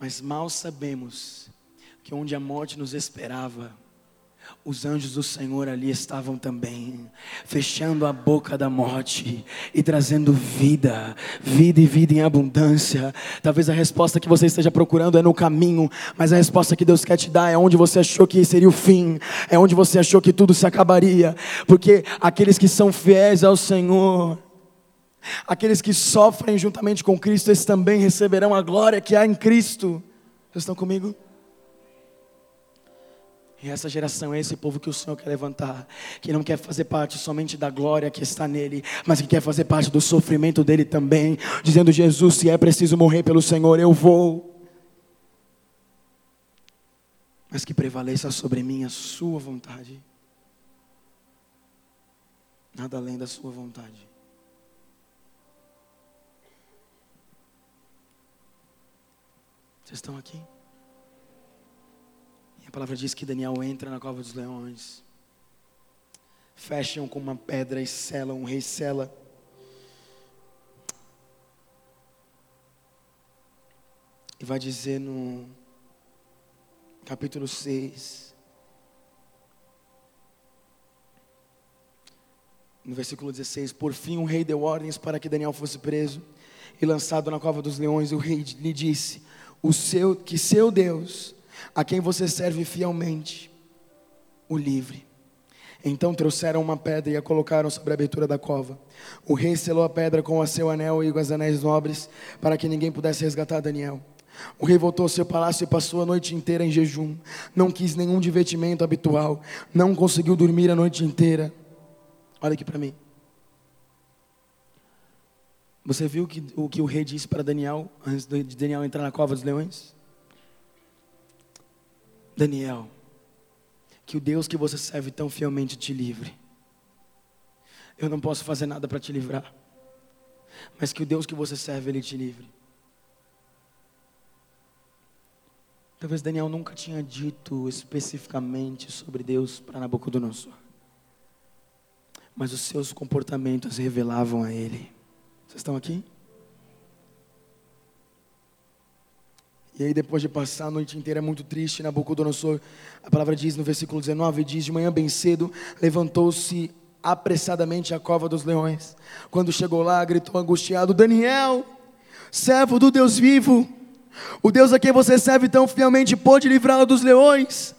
mas mal sabemos que onde a morte nos esperava, os anjos do Senhor ali estavam também, fechando a boca da morte e trazendo vida, vida e vida em abundância. Talvez a resposta que você esteja procurando é no caminho, mas a resposta que Deus quer te dar é onde você achou que seria o fim, é onde você achou que tudo se acabaria, porque aqueles que são fiéis ao Senhor, aqueles que sofrem juntamente com Cristo, esses também receberão a glória que há em Cristo. Vocês estão comigo? E essa geração é esse povo que o Senhor quer levantar, que não quer fazer parte somente da glória que está nele, mas que quer fazer parte do sofrimento dele também, dizendo: Jesus, se é preciso morrer pelo Senhor, eu vou. Mas que prevaleça sobre mim a Sua vontade, nada além da Sua vontade. Vocês estão aqui? A palavra diz que Daniel entra na cova dos leões. Fecham com uma pedra e selam, o rei sela. E vai dizer no capítulo 6, no versículo 16: Por fim, o rei deu ordens para que Daniel fosse preso e lançado na cova dos leões. E o rei lhe disse: o seu, Que seu Deus a quem você serve fielmente, o livre. Então trouxeram uma pedra e a colocaram sobre a abertura da cova. O rei selou a pedra com o seu anel e com os anéis nobres, para que ninguém pudesse resgatar Daniel. O rei voltou ao seu palácio e passou a noite inteira em jejum. Não quis nenhum divertimento habitual. Não conseguiu dormir a noite inteira. Olha aqui para mim. Você viu que, o que o rei disse para Daniel antes de Daniel entrar na cova dos leões? Daniel, que o Deus que você serve tão fielmente te livre. Eu não posso fazer nada para te livrar, mas que o Deus que você serve, ele te livre. Talvez Daniel nunca tinha dito especificamente sobre Deus para Nabucodonosor. Mas os seus comportamentos revelavam a ele. Vocês estão aqui? E aí, depois de passar a noite inteira muito triste, Nabucodonosor, a palavra diz no versículo 19: diz, de manhã bem cedo, levantou-se apressadamente à cova dos leões. Quando chegou lá, gritou angustiado: Daniel, servo do Deus vivo, o Deus a quem você serve tão fielmente pôde livrá-lo dos leões.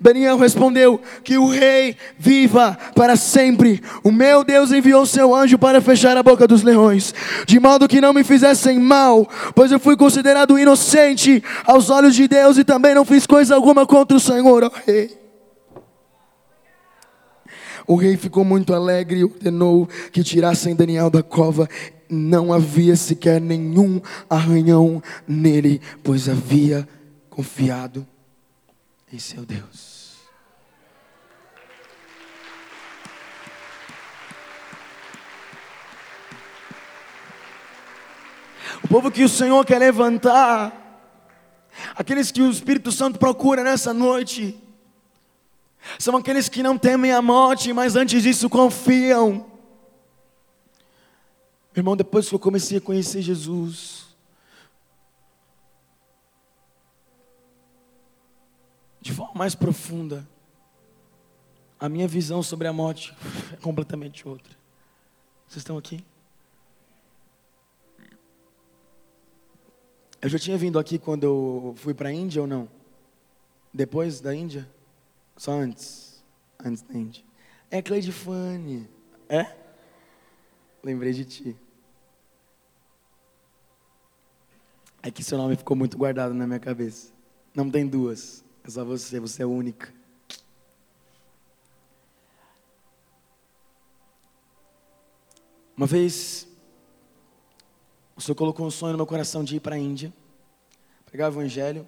Daniel respondeu: Que o rei viva para sempre. O meu Deus enviou seu anjo para fechar a boca dos leões, de modo que não me fizessem mal, pois eu fui considerado inocente aos olhos de Deus e também não fiz coisa alguma contra o Senhor, ó rei. O rei ficou muito alegre e ordenou que tirassem Daniel da cova não havia sequer nenhum arranhão nele, pois havia confiado em seu Deus. O povo que o Senhor quer levantar, aqueles que o Espírito Santo procura nessa noite, são aqueles que não temem a morte, mas antes disso confiam irmão, depois que eu comecei a conhecer Jesus, de forma mais profunda, a minha visão sobre a morte é completamente outra. Vocês estão aqui? Eu já tinha vindo aqui quando eu fui para a Índia ou não? Depois da Índia? Só antes? Antes da Índia. É Cleide Fanny. É? Lembrei de ti. É que seu nome ficou muito guardado na minha cabeça. Não tem duas. É só você, você é única. Uma vez, o Senhor colocou um sonho no meu coração de ir para a Índia, pregar o Evangelho.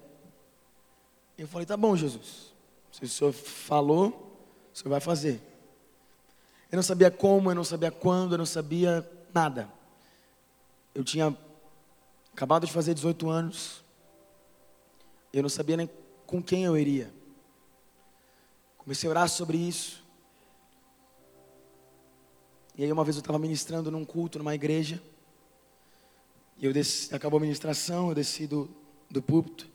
E eu falei: tá bom, Jesus. Se o Senhor falou, o Senhor vai fazer. Eu não sabia como, eu não sabia quando, eu não sabia nada. Eu tinha acabado de fazer 18 anos, eu não sabia nem com quem eu iria. Comecei a orar sobre isso. E aí uma vez eu estava ministrando num culto, numa igreja, e eu desci, acabou a ministração, eu desci do, do púlpito,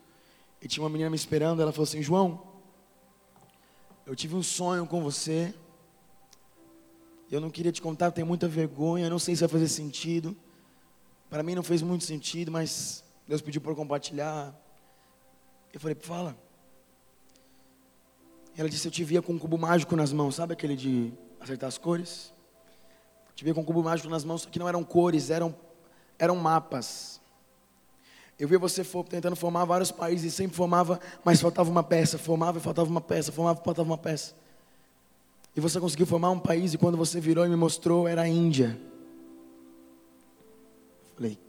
e tinha uma menina me esperando, ela falou assim, João, eu tive um sonho com você, eu não queria te contar, eu tenho muita vergonha, eu não sei se vai fazer sentido, para mim não fez muito sentido, mas Deus pediu para compartilhar. Eu falei, fala. Ela disse, eu te via com um cubo mágico nas mãos, sabe aquele de acertar as cores? Eu te via com um cubo mágico nas mãos, só que não eram cores, eram, eram mapas. Eu via você tentando formar vários países, sempre formava, mas faltava uma peça, formava e faltava uma peça, formava e faltava uma peça. E você conseguiu formar um país, e quando você virou e me mostrou, era a Índia. Falei,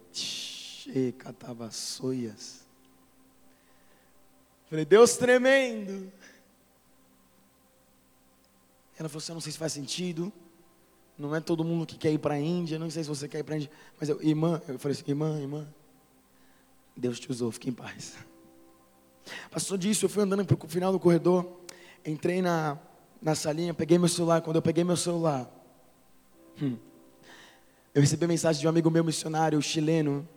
catava soias. Falei, Deus tremendo. Ela falou assim: Eu não sei se faz sentido. Não é todo mundo que quer ir para a Índia. Não sei se você quer ir para a Índia. Mas eu, irmã, eu falei assim: Irmã, irmã. Deus te usou, fique em paz. Passou disso, eu fui andando para o final do corredor. Entrei na, na salinha, peguei meu celular. Quando eu peguei meu celular. Hum, eu recebi a mensagem de um amigo meu missionário chileno.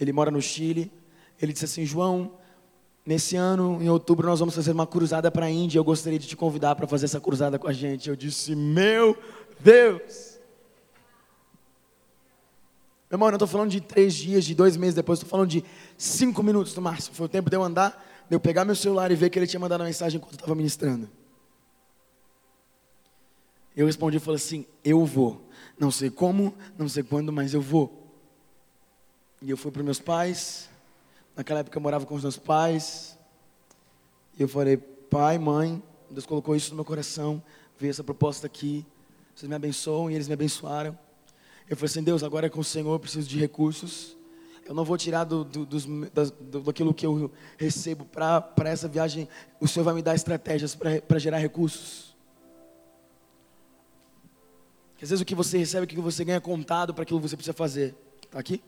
Ele mora no Chile. Ele disse assim: João, nesse ano, em outubro, nós vamos fazer uma cruzada para a Índia. Eu gostaria de te convidar para fazer essa cruzada com a gente. Eu disse: Meu Deus! Meu irmão, eu não estou falando de três dias, de dois meses depois, estou falando de cinco minutos no máximo. Foi o tempo de eu andar, de eu pegar meu celular e ver que ele tinha mandado uma mensagem enquanto eu estava ministrando. Eu respondi e falei assim: Eu vou. Não sei como, não sei quando, mas eu vou. E eu fui para meus pais. Naquela época eu morava com os meus pais. E eu falei: Pai, mãe, Deus colocou isso no meu coração. Veio essa proposta aqui. Vocês me abençoam e eles me abençoaram. Eu falei assim: Deus, agora é com o Senhor, eu preciso de recursos. Eu não vou tirar do, do, dos, do, daquilo que eu recebo para essa viagem. O Senhor vai me dar estratégias para gerar recursos. Às vezes o que você recebe, o que você ganha é contado para aquilo que você precisa fazer. Está aqui?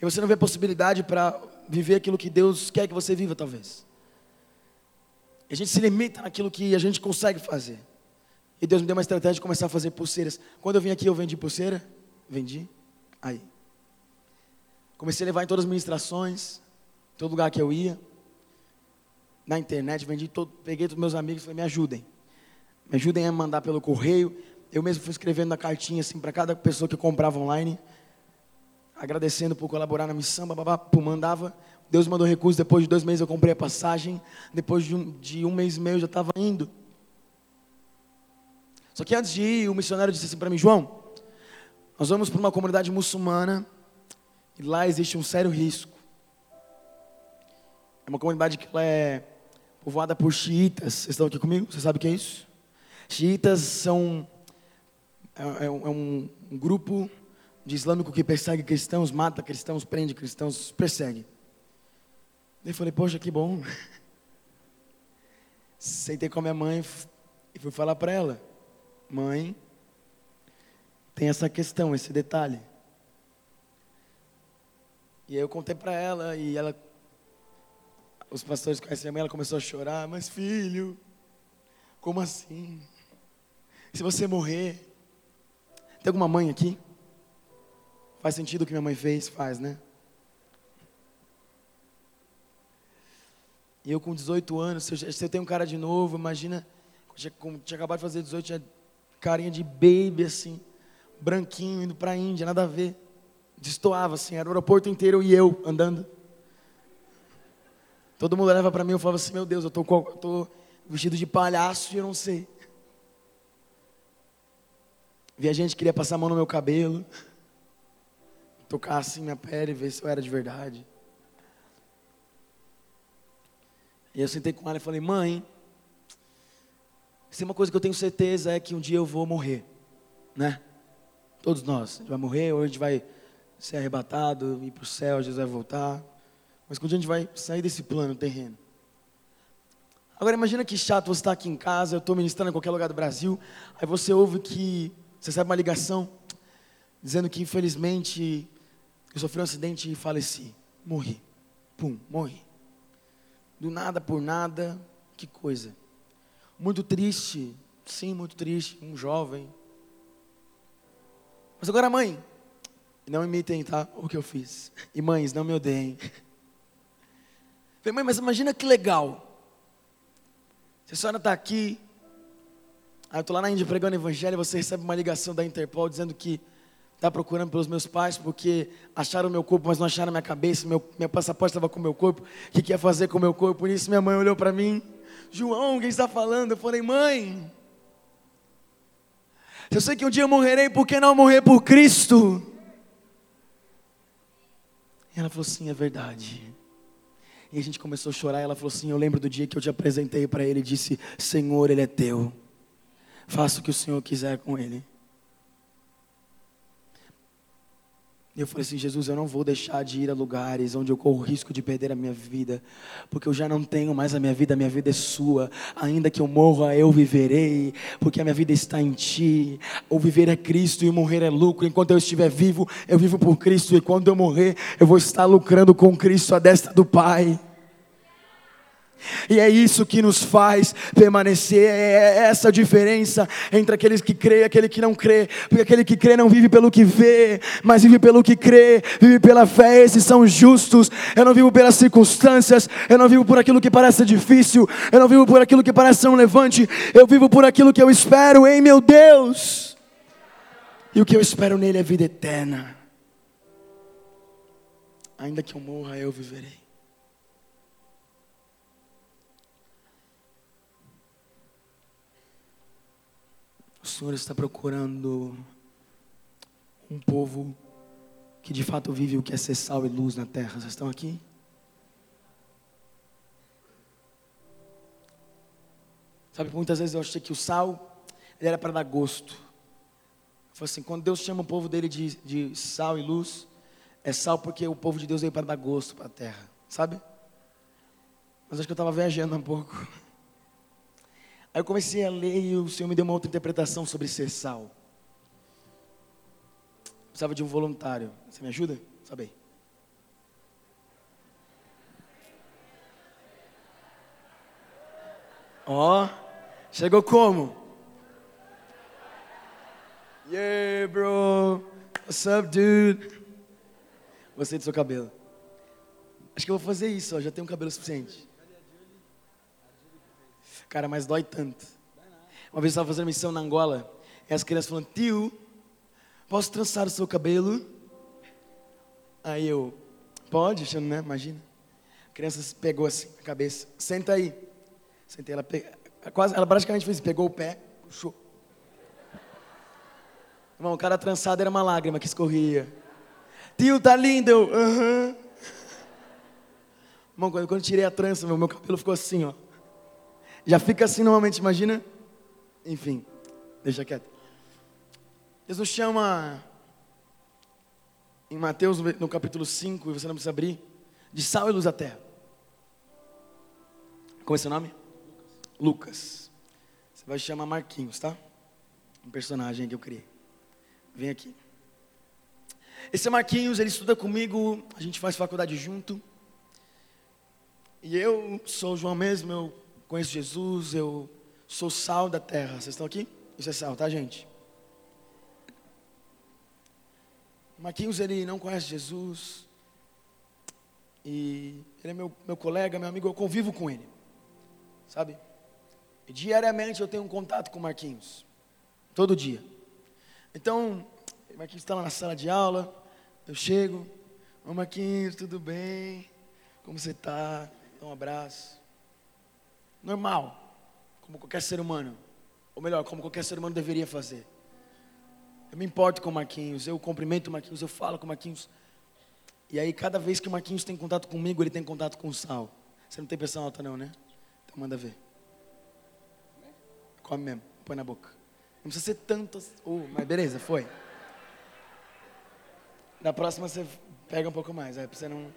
E você não vê possibilidade para viver aquilo que Deus quer que você viva, talvez. E a gente se limita naquilo que a gente consegue fazer. E Deus me deu uma estratégia de começar a fazer pulseiras. Quando eu vim aqui, eu vendi pulseira. Vendi. Aí. Comecei a levar em todas as ministrações, todo lugar que eu ia. Na internet, vendi todo, peguei todos meus amigos e falei, me ajudem. Me ajudem a mandar pelo correio. Eu mesmo fui escrevendo na cartinha assim para cada pessoa que comprava online, agradecendo por colaborar na missão, babá, mandava. Deus mandou recursos, depois de dois meses eu comprei a passagem, depois de um, de um mês e meio eu já estava indo. Só que antes de ir, o missionário disse assim para mim, João, nós vamos para uma comunidade muçulmana e lá existe um sério risco. É uma comunidade que é povoada por xiitas. Vocês estão aqui comigo? Você sabe o que é isso? Xiitas são é, é, um, é um, um grupo de islâmico que persegue cristãos, mata cristãos, prende cristãos, persegue. Eu falei, poxa, que bom. Sentei com a minha mãe e fui falar para ela: Mãe, tem essa questão, esse detalhe. E aí eu contei para ela e ela, os pastores conhecem a mãe, ela começou a chorar, mas filho, como assim? Se você morrer, tem alguma mãe aqui? Faz sentido o que minha mãe fez? Faz, né? E eu com 18 anos, se eu, se eu tenho um cara de novo, imagina, tinha, tinha acabado de fazer 18, tinha carinha de baby assim branquinho, indo para a Índia, nada a ver. Destoava assim, era o aeroporto inteiro e eu andando. Todo mundo olhava para mim eu falava assim: Meu Deus, eu estou vestido de palhaço e eu não sei. Via gente que queria passar a mão no meu cabelo, tocar assim minha pele, ver se eu era de verdade. E eu sentei com ela e falei: Mãe, se uma coisa que eu tenho certeza é que um dia eu vou morrer, né? Todos nós. A gente vai morrer, ou a gente vai ser arrebatado, ir para o céu, Jesus vai voltar. Mas quando a gente vai sair desse plano terreno. Agora imagina que chato você estar tá aqui em casa, eu estou ministrando em qualquer lugar do Brasil, aí você ouve que, você recebe uma ligação, dizendo que infelizmente eu sofri um acidente e faleci. Morri. Pum, morri. Do nada por nada, que coisa. Muito triste, sim, muito triste, um jovem, mas agora, mãe, não imitem, tá? O que eu fiz. E mães, não me odeiem. Falei, mãe, mas imagina que legal. Se a senhora está aqui, aí eu estou lá na Índia pregando o evangelho, você recebe uma ligação da Interpol dizendo que está procurando pelos meus pais porque acharam meu corpo, mas não acharam minha cabeça, meu, meu passaporte estava com meu corpo, o que, que ia fazer com meu corpo? Por isso minha mãe olhou para mim, João, quem está falando? Eu falei, mãe, eu sei que um dia eu morrerei, por que não morrer por Cristo? E ela falou assim: é verdade. E a gente começou a chorar. E ela falou assim: Eu lembro do dia que eu te apresentei para ele e disse: Senhor, ele é teu. Faça o que o Senhor quiser com ele. E eu falei assim: Jesus, eu não vou deixar de ir a lugares onde eu corro o risco de perder a minha vida, porque eu já não tenho mais a minha vida, a minha vida é sua. Ainda que eu morra, eu viverei, porque a minha vida está em Ti. O viver é Cristo e morrer é lucro. Enquanto eu estiver vivo, eu vivo por Cristo, e quando eu morrer, eu vou estar lucrando com Cristo à destra do Pai. E é isso que nos faz permanecer, é essa diferença entre aqueles que crê e aquele que não crê, porque aquele que crê não vive pelo que vê, mas vive pelo que crê, vive pela fé, esses são justos. Eu não vivo pelas circunstâncias, eu não vivo por aquilo que parece difícil, eu não vivo por aquilo que parece um levante, eu vivo por aquilo que eu espero em meu Deus. E o que eu espero nele é vida eterna. Ainda que eu morra, eu viverei. Senhor está procurando um povo que de fato vive o que é ser sal e luz na terra. Vocês estão aqui? Sabe, muitas vezes eu achei que o sal ele era para dar gosto. Foi assim, quando Deus chama o povo dele de, de sal e luz, é sal porque o povo de Deus veio para dar gosto para a terra, sabe? Mas acho que eu estava viajando um pouco. Aí eu comecei a ler e o Senhor me deu uma outra interpretação sobre ser sal. Precisava de um voluntário. Você me ajuda? Sabe. Ó, oh, chegou como? Yeah, bro. What's up, dude? Gostei do seu cabelo. Acho que eu vou fazer isso, ó. Já tenho um cabelo suficiente. Cara, mas dói tanto. Uma vez eu estava fazendo missão na Angola, e as crianças falando, tio, posso trançar o seu cabelo? Aí eu, pode, achando, né? Imagina. A criança pegou assim a cabeça, senta aí. Sentei, ela, quase, ela praticamente fez, pegou o pé, puxou. Irmão, o cara trançado era uma lágrima que escorria. Tio, tá lindo, eu, aham. Irmão, quando eu tirei a trança, meu, meu cabelo ficou assim, ó. Já fica assim normalmente, imagina? Enfim, deixa quieto. Nos chama em Mateus, no capítulo 5, e você não precisa abrir, de sal e luz da terra. Como é seu nome? Lucas. Você vai chamar Marquinhos, tá? Um personagem que eu criei. Vem aqui. Esse é Marquinhos, ele estuda comigo, a gente faz faculdade junto. E eu sou o João mesmo, eu conheço Jesus, eu sou sal da terra. Vocês estão aqui? Isso é sal, tá, gente? Marquinhos, ele não conhece Jesus. E ele é meu, meu colega, meu amigo, eu convivo com ele. Sabe? E diariamente eu tenho um contato com Marquinhos. Todo dia. Então, Marquinhos está lá na sala de aula. Eu chego. Ô Marquinhos, tudo bem? Como você está? Um abraço. Normal. Como qualquer ser humano. Ou melhor, como qualquer ser humano deveria fazer. Eu me importo com o Marquinhos, eu cumprimento o Marquinhos, eu falo com o Marquinhos. E aí, cada vez que o Marquinhos tem contato comigo, ele tem contato com o Sal. Você não tem pressão alta, não, né? Então manda ver. Come mesmo, põe na boca. Não precisa ser tanto. Uh, mas beleza, foi. Na próxima você pega um pouco mais, é, pra você não.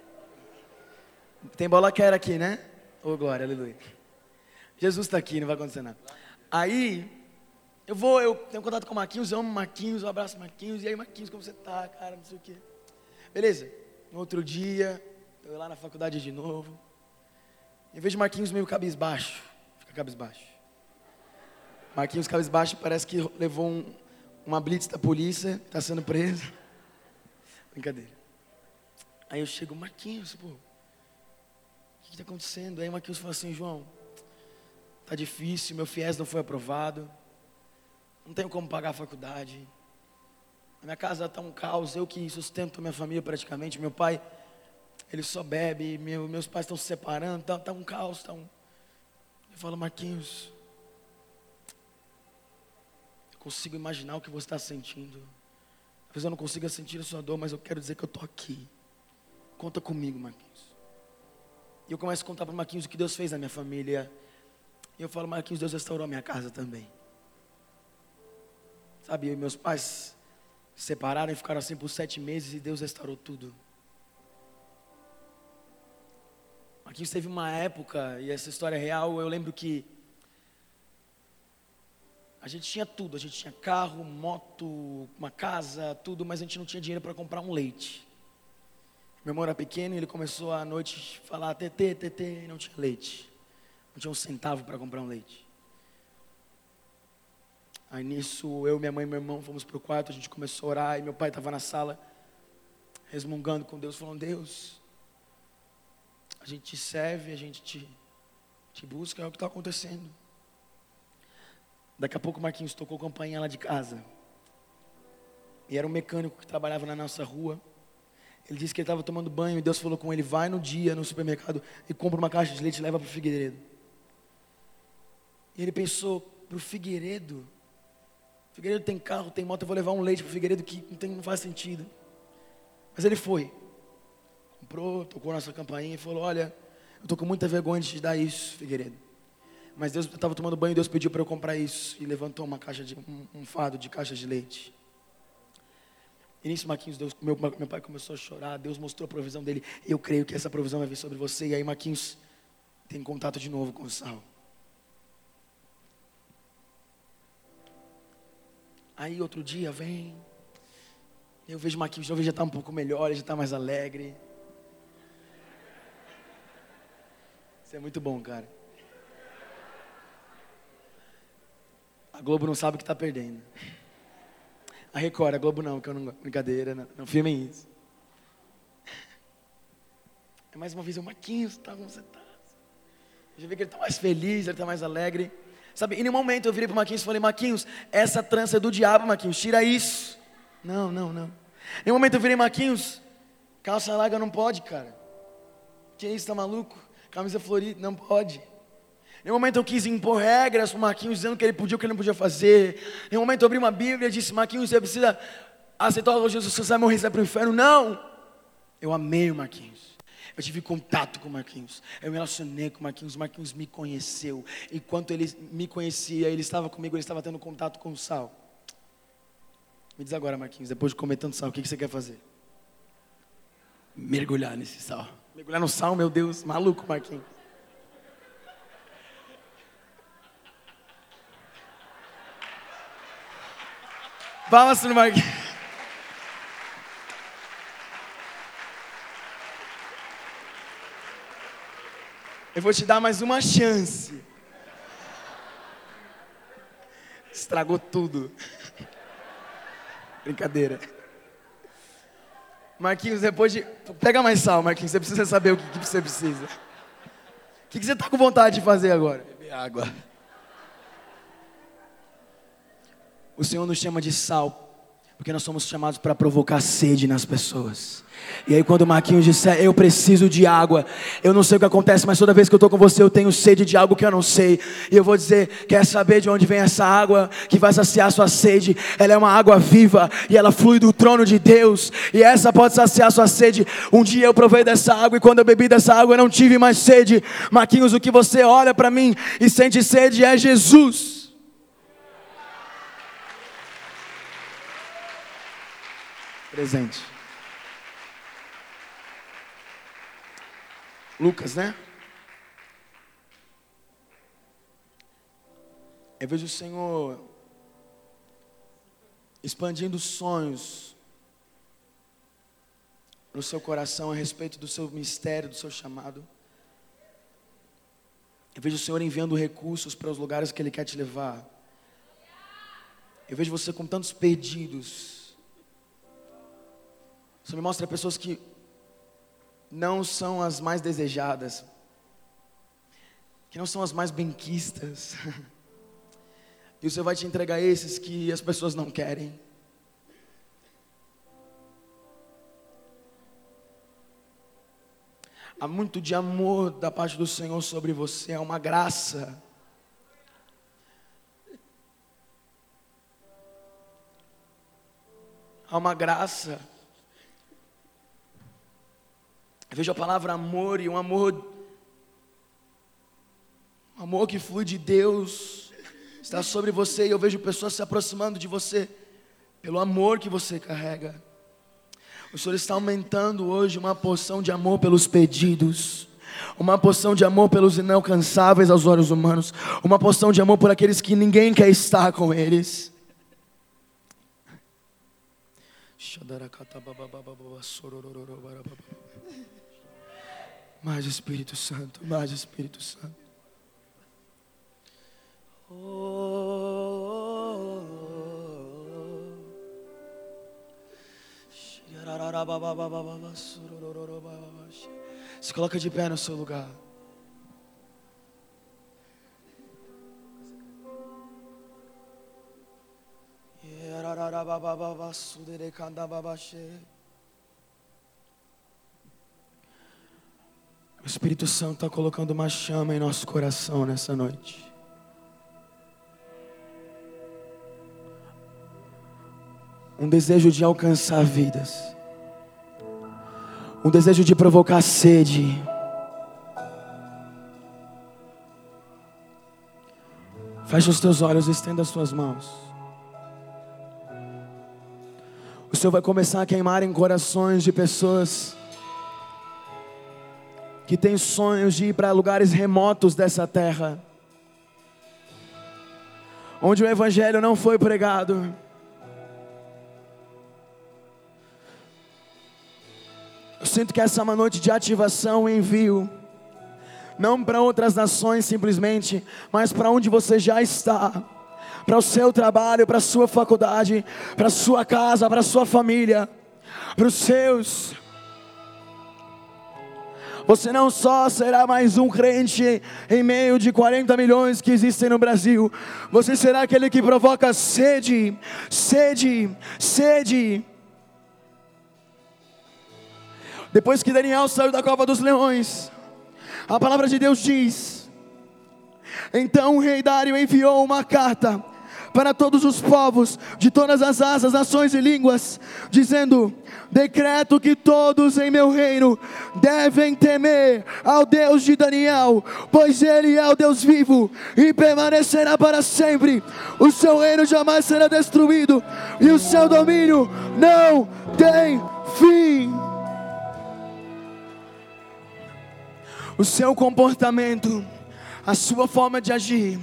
Tem bola quer aqui, né? Ô, oh, glória, aleluia. Jesus está aqui, não vai acontecer nada. Aí, eu vou, eu tenho contato com o Marquinhos, eu amo Marquinhos, eu abraço Marquinhos, e aí Marquinhos, como você tá, cara, não sei o quê. Beleza, no outro dia, eu lá na faculdade de novo, vez de Marquinhos meio cabisbaixo, fica cabisbaixo. Marquinhos cabisbaixo parece que levou um, uma blitz da polícia, está sendo preso. Brincadeira. Aí eu chego, Marquinhos, pô, que está acontecendo? Aí o Marquinhos fala assim, João, está difícil, meu FIES não foi aprovado, não tenho como pagar a faculdade, a minha casa está um caos, eu que sustento minha família praticamente, meu pai, ele só bebe, meu, meus pais estão se separando, está tá um caos, está um... Eu falo, Marquinhos, consigo imaginar o que você está sentindo. Talvez eu não consiga sentir a sua dor, mas eu quero dizer que eu estou aqui. Conta comigo, Marquinhos. E eu começo a contar para o Marquinhos o que Deus fez na minha família. E eu falo, Marquinhos, Deus restaurou a minha casa também. Sabe, eu e meus pais se separaram e ficaram assim por sete meses e Deus restaurou tudo. Marquinhos teve uma época, e essa história é real, eu lembro que a gente tinha tudo, a gente tinha carro, moto, uma casa, tudo, mas a gente não tinha dinheiro para comprar um leite. Meu irmão era pequeno e ele começou à noite a falar, TT, TT, não tinha leite. Não tinha um centavo para comprar um leite. Aí nisso, eu, minha mãe e meu irmão fomos para o quarto, a gente começou a orar, e meu pai estava na sala, resmungando com Deus, falando, Deus, a gente te serve, a gente te, te busca, é o que está acontecendo. Daqui a pouco o Marquinhos tocou campainha lá de casa. E era um mecânico que trabalhava na nossa rua. Ele disse que ele estava tomando banho e Deus falou com ele: vai no dia no supermercado e compra uma caixa de leite e leva para o Figueiredo. E ele pensou: para o Figueiredo? Figueiredo tem carro, tem moto, eu vou levar um leite para Figueiredo que não, tem, não faz sentido. Mas ele foi. Comprou, tocou nossa campainha e falou: Olha, eu estou com muita vergonha de te dar isso, Figueiredo. Mas Deus estava tomando banho e Deus pediu para eu comprar isso. E levantou uma caixa de, um, um fado de caixas de leite. E nisso, Marquinhos, Deus, meu, meu pai começou a chorar. Deus mostrou a provisão dele. Eu creio que essa provisão vai vir sobre você. E aí, Marquinhos tem contato de novo com o sal. Aí, outro dia, vem. Eu vejo Marquinhos de novo, ele já está um pouco melhor, ele já está mais alegre. Isso é muito bom, cara. A Globo não sabe o que está perdendo. A Record, a Globo não, que eu não brincadeira, não, não filmem isso. É mais uma vez o Marquinhos, tá como você tá? Já vi que ele está mais feliz, ele está mais alegre. Sabe, e no momento eu virei para o Marquinhos e falei, Marquinhos, essa trança é do diabo, Marquinhos, tira isso. Não, não, não. Em um momento eu virei, Marquinhos, calça larga não pode, cara. Que isso, tá maluco? Camisa florida, não pode. Em um momento eu quis impor regras para o Marquinhos, dizendo que ele podia o que ele não podia fazer. Em um momento eu abri uma Bíblia e disse, Marquinhos, você precisa aceitar o Jesus, você vai morrer, você vai para o inferno. Não! Eu amei o Marquinhos. Eu tive contato com o Marquinhos. Eu me relacionei com o Marquinhos. O Marquinhos me conheceu. Enquanto ele me conhecia, ele estava comigo, ele estava tendo contato com o sal. Me diz agora, Marquinhos, depois de comer tanto sal, o que você quer fazer? Mergulhar nesse sal. Mergulhar no sal, meu Deus, maluco, Marquinhos. Palmas no Marquinhos. Eu vou te dar mais uma chance. Estragou tudo. Brincadeira. Marquinhos, depois de. Pega mais sal, Marquinhos. Você precisa saber o que, que você precisa. O que, que você está com vontade de fazer agora? Beber água. O Senhor nos chama de sal, porque nós somos chamados para provocar sede nas pessoas. E aí, quando o Marquinhos disser, eu preciso de água, eu não sei o que acontece, mas toda vez que eu estou com você, eu tenho sede de algo que eu não sei. E eu vou dizer: quer saber de onde vem essa água que vai saciar sua sede? Ela é uma água viva e ela flui do trono de Deus. E essa pode saciar sua sede. Um dia eu provei dessa água e quando eu bebi dessa água, eu não tive mais sede. Marquinhos, o que você olha para mim e sente sede é Jesus. Presente. Lucas, né? Eu vejo o Senhor expandindo sonhos no seu coração a respeito do seu mistério, do seu chamado. Eu vejo o Senhor enviando recursos para os lugares que Ele quer te levar. Eu vejo você com tantos pedidos isso me mostra pessoas que não são as mais desejadas, que não são as mais benquistas. E o Senhor vai te entregar esses que as pessoas não querem. Há muito de amor da parte do Senhor sobre você, é uma graça. Há uma graça. Eu vejo a palavra amor e um amor, um amor que flui de Deus, está sobre você e eu vejo pessoas se aproximando de você pelo amor que você carrega. O Senhor está aumentando hoje uma porção de amor pelos pedidos, uma porção de amor pelos inalcançáveis aos olhos humanos, uma porção de amor por aqueles que ninguém quer estar com eles. Mais Espírito Santo, mais Espírito Santo. Se coloca de pé no seu lugar. O Espírito Santo está colocando uma chama em nosso coração nessa noite. um desejo de alcançar vidas, um desejo de provocar sede. Feche os teus olhos e estenda as suas mãos. O Senhor vai começar a queimar em corações de pessoas que têm sonhos de ir para lugares remotos dessa terra, onde o Evangelho não foi pregado. Eu sinto que essa é uma noite de ativação e envio não para outras nações simplesmente, mas para onde você já está, para o seu trabalho, para a sua faculdade, para a sua casa, para a sua família, para os seus. Você não só será mais um crente em meio de 40 milhões que existem no Brasil, você será aquele que provoca sede, sede, sede. Depois que Daniel saiu da cova dos leões, a palavra de Deus diz: Então o rei Dário enviou uma carta para todos os povos de todas as asas, nações e línguas, dizendo: Decreto que todos em meu reino devem temer ao Deus de Daniel, pois ele é o Deus vivo e permanecerá para sempre. O seu reino jamais será destruído e o seu domínio não tem fim. o seu comportamento, a sua forma de agir,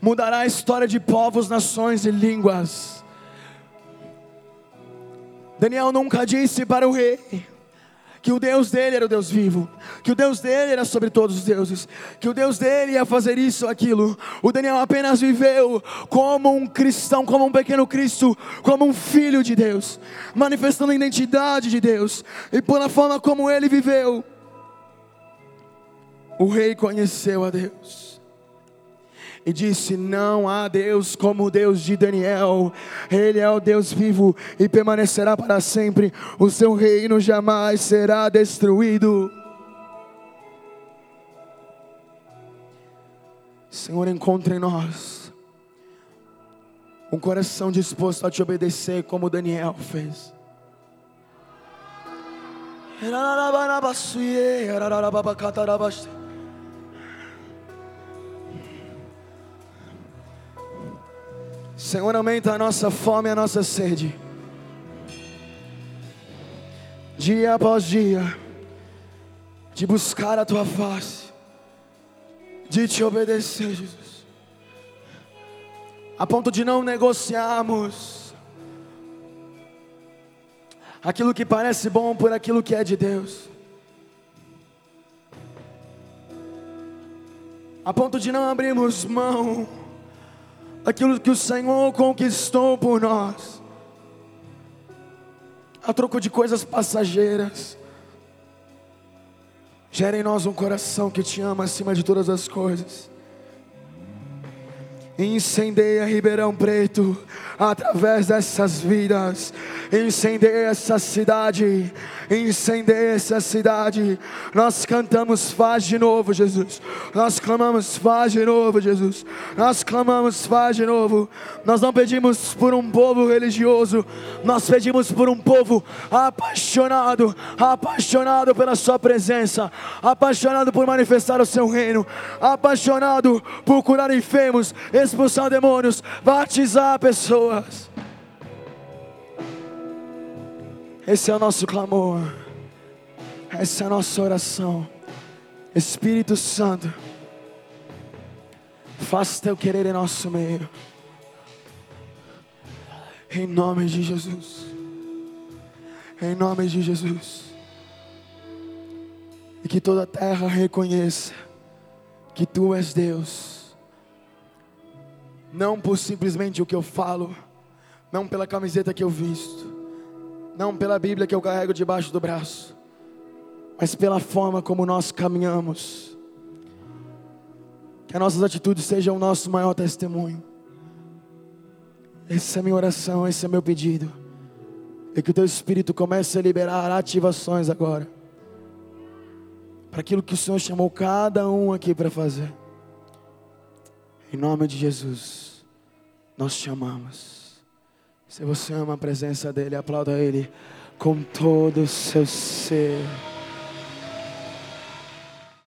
mudará a história de povos, nações e línguas. Daniel nunca disse para o rei que o Deus dele era o Deus vivo, que o Deus dele era sobre todos os deuses, que o Deus dele ia fazer isso ou aquilo. O Daniel apenas viveu como um cristão, como um pequeno Cristo, como um filho de Deus, manifestando a identidade de Deus, e pela forma como ele viveu, o rei conheceu a Deus e disse: Não há Deus como o Deus de Daniel, Ele é o Deus vivo e permanecerá para sempre, o seu reino jamais será destruído. Senhor, encontre em nós um coração disposto a te obedecer, como Daniel fez. Senhor, aumenta a nossa fome e a nossa sede. Dia após dia, de buscar a tua face, de te obedecer, Jesus, a ponto de não negociarmos aquilo que parece bom por aquilo que é de Deus. A ponto de não abrirmos mão aquilo que o Senhor conquistou por nós, a troco de coisas passageiras. Gera em nós um coração que te ama acima de todas as coisas. Incendeia Ribeirão Preto através dessas vidas. Incendeia essa cidade. Incendeia essa cidade. Nós cantamos, faz de novo, Jesus. Nós clamamos, faz de novo, Jesus. Nós clamamos, faz de novo. Nós não pedimos por um povo religioso. Nós pedimos por um povo apaixonado, apaixonado pela Sua presença, apaixonado por manifestar o Seu reino, apaixonado por curar enfermos, expulsar demônios, batizar pessoas. Esse é o nosso clamor. Essa é a nossa oração. Espírito Santo, faça teu querer em nosso meio. Em nome de Jesus. Em nome de Jesus. E que toda a terra reconheça que tu és Deus. Não por simplesmente o que eu falo, não pela camiseta que eu visto não pela Bíblia que eu carrego debaixo do braço, mas pela forma como nós caminhamos. Que as nossas atitudes sejam o nosso maior testemunho. Essa é a minha oração, esse é meu pedido. E que o teu Espírito comece a liberar ativações agora. Para aquilo que o Senhor chamou cada um aqui para fazer. Em nome de Jesus, nós chamamos. Se você ama a presença dEle, aplauda Ele com todo o seu ser.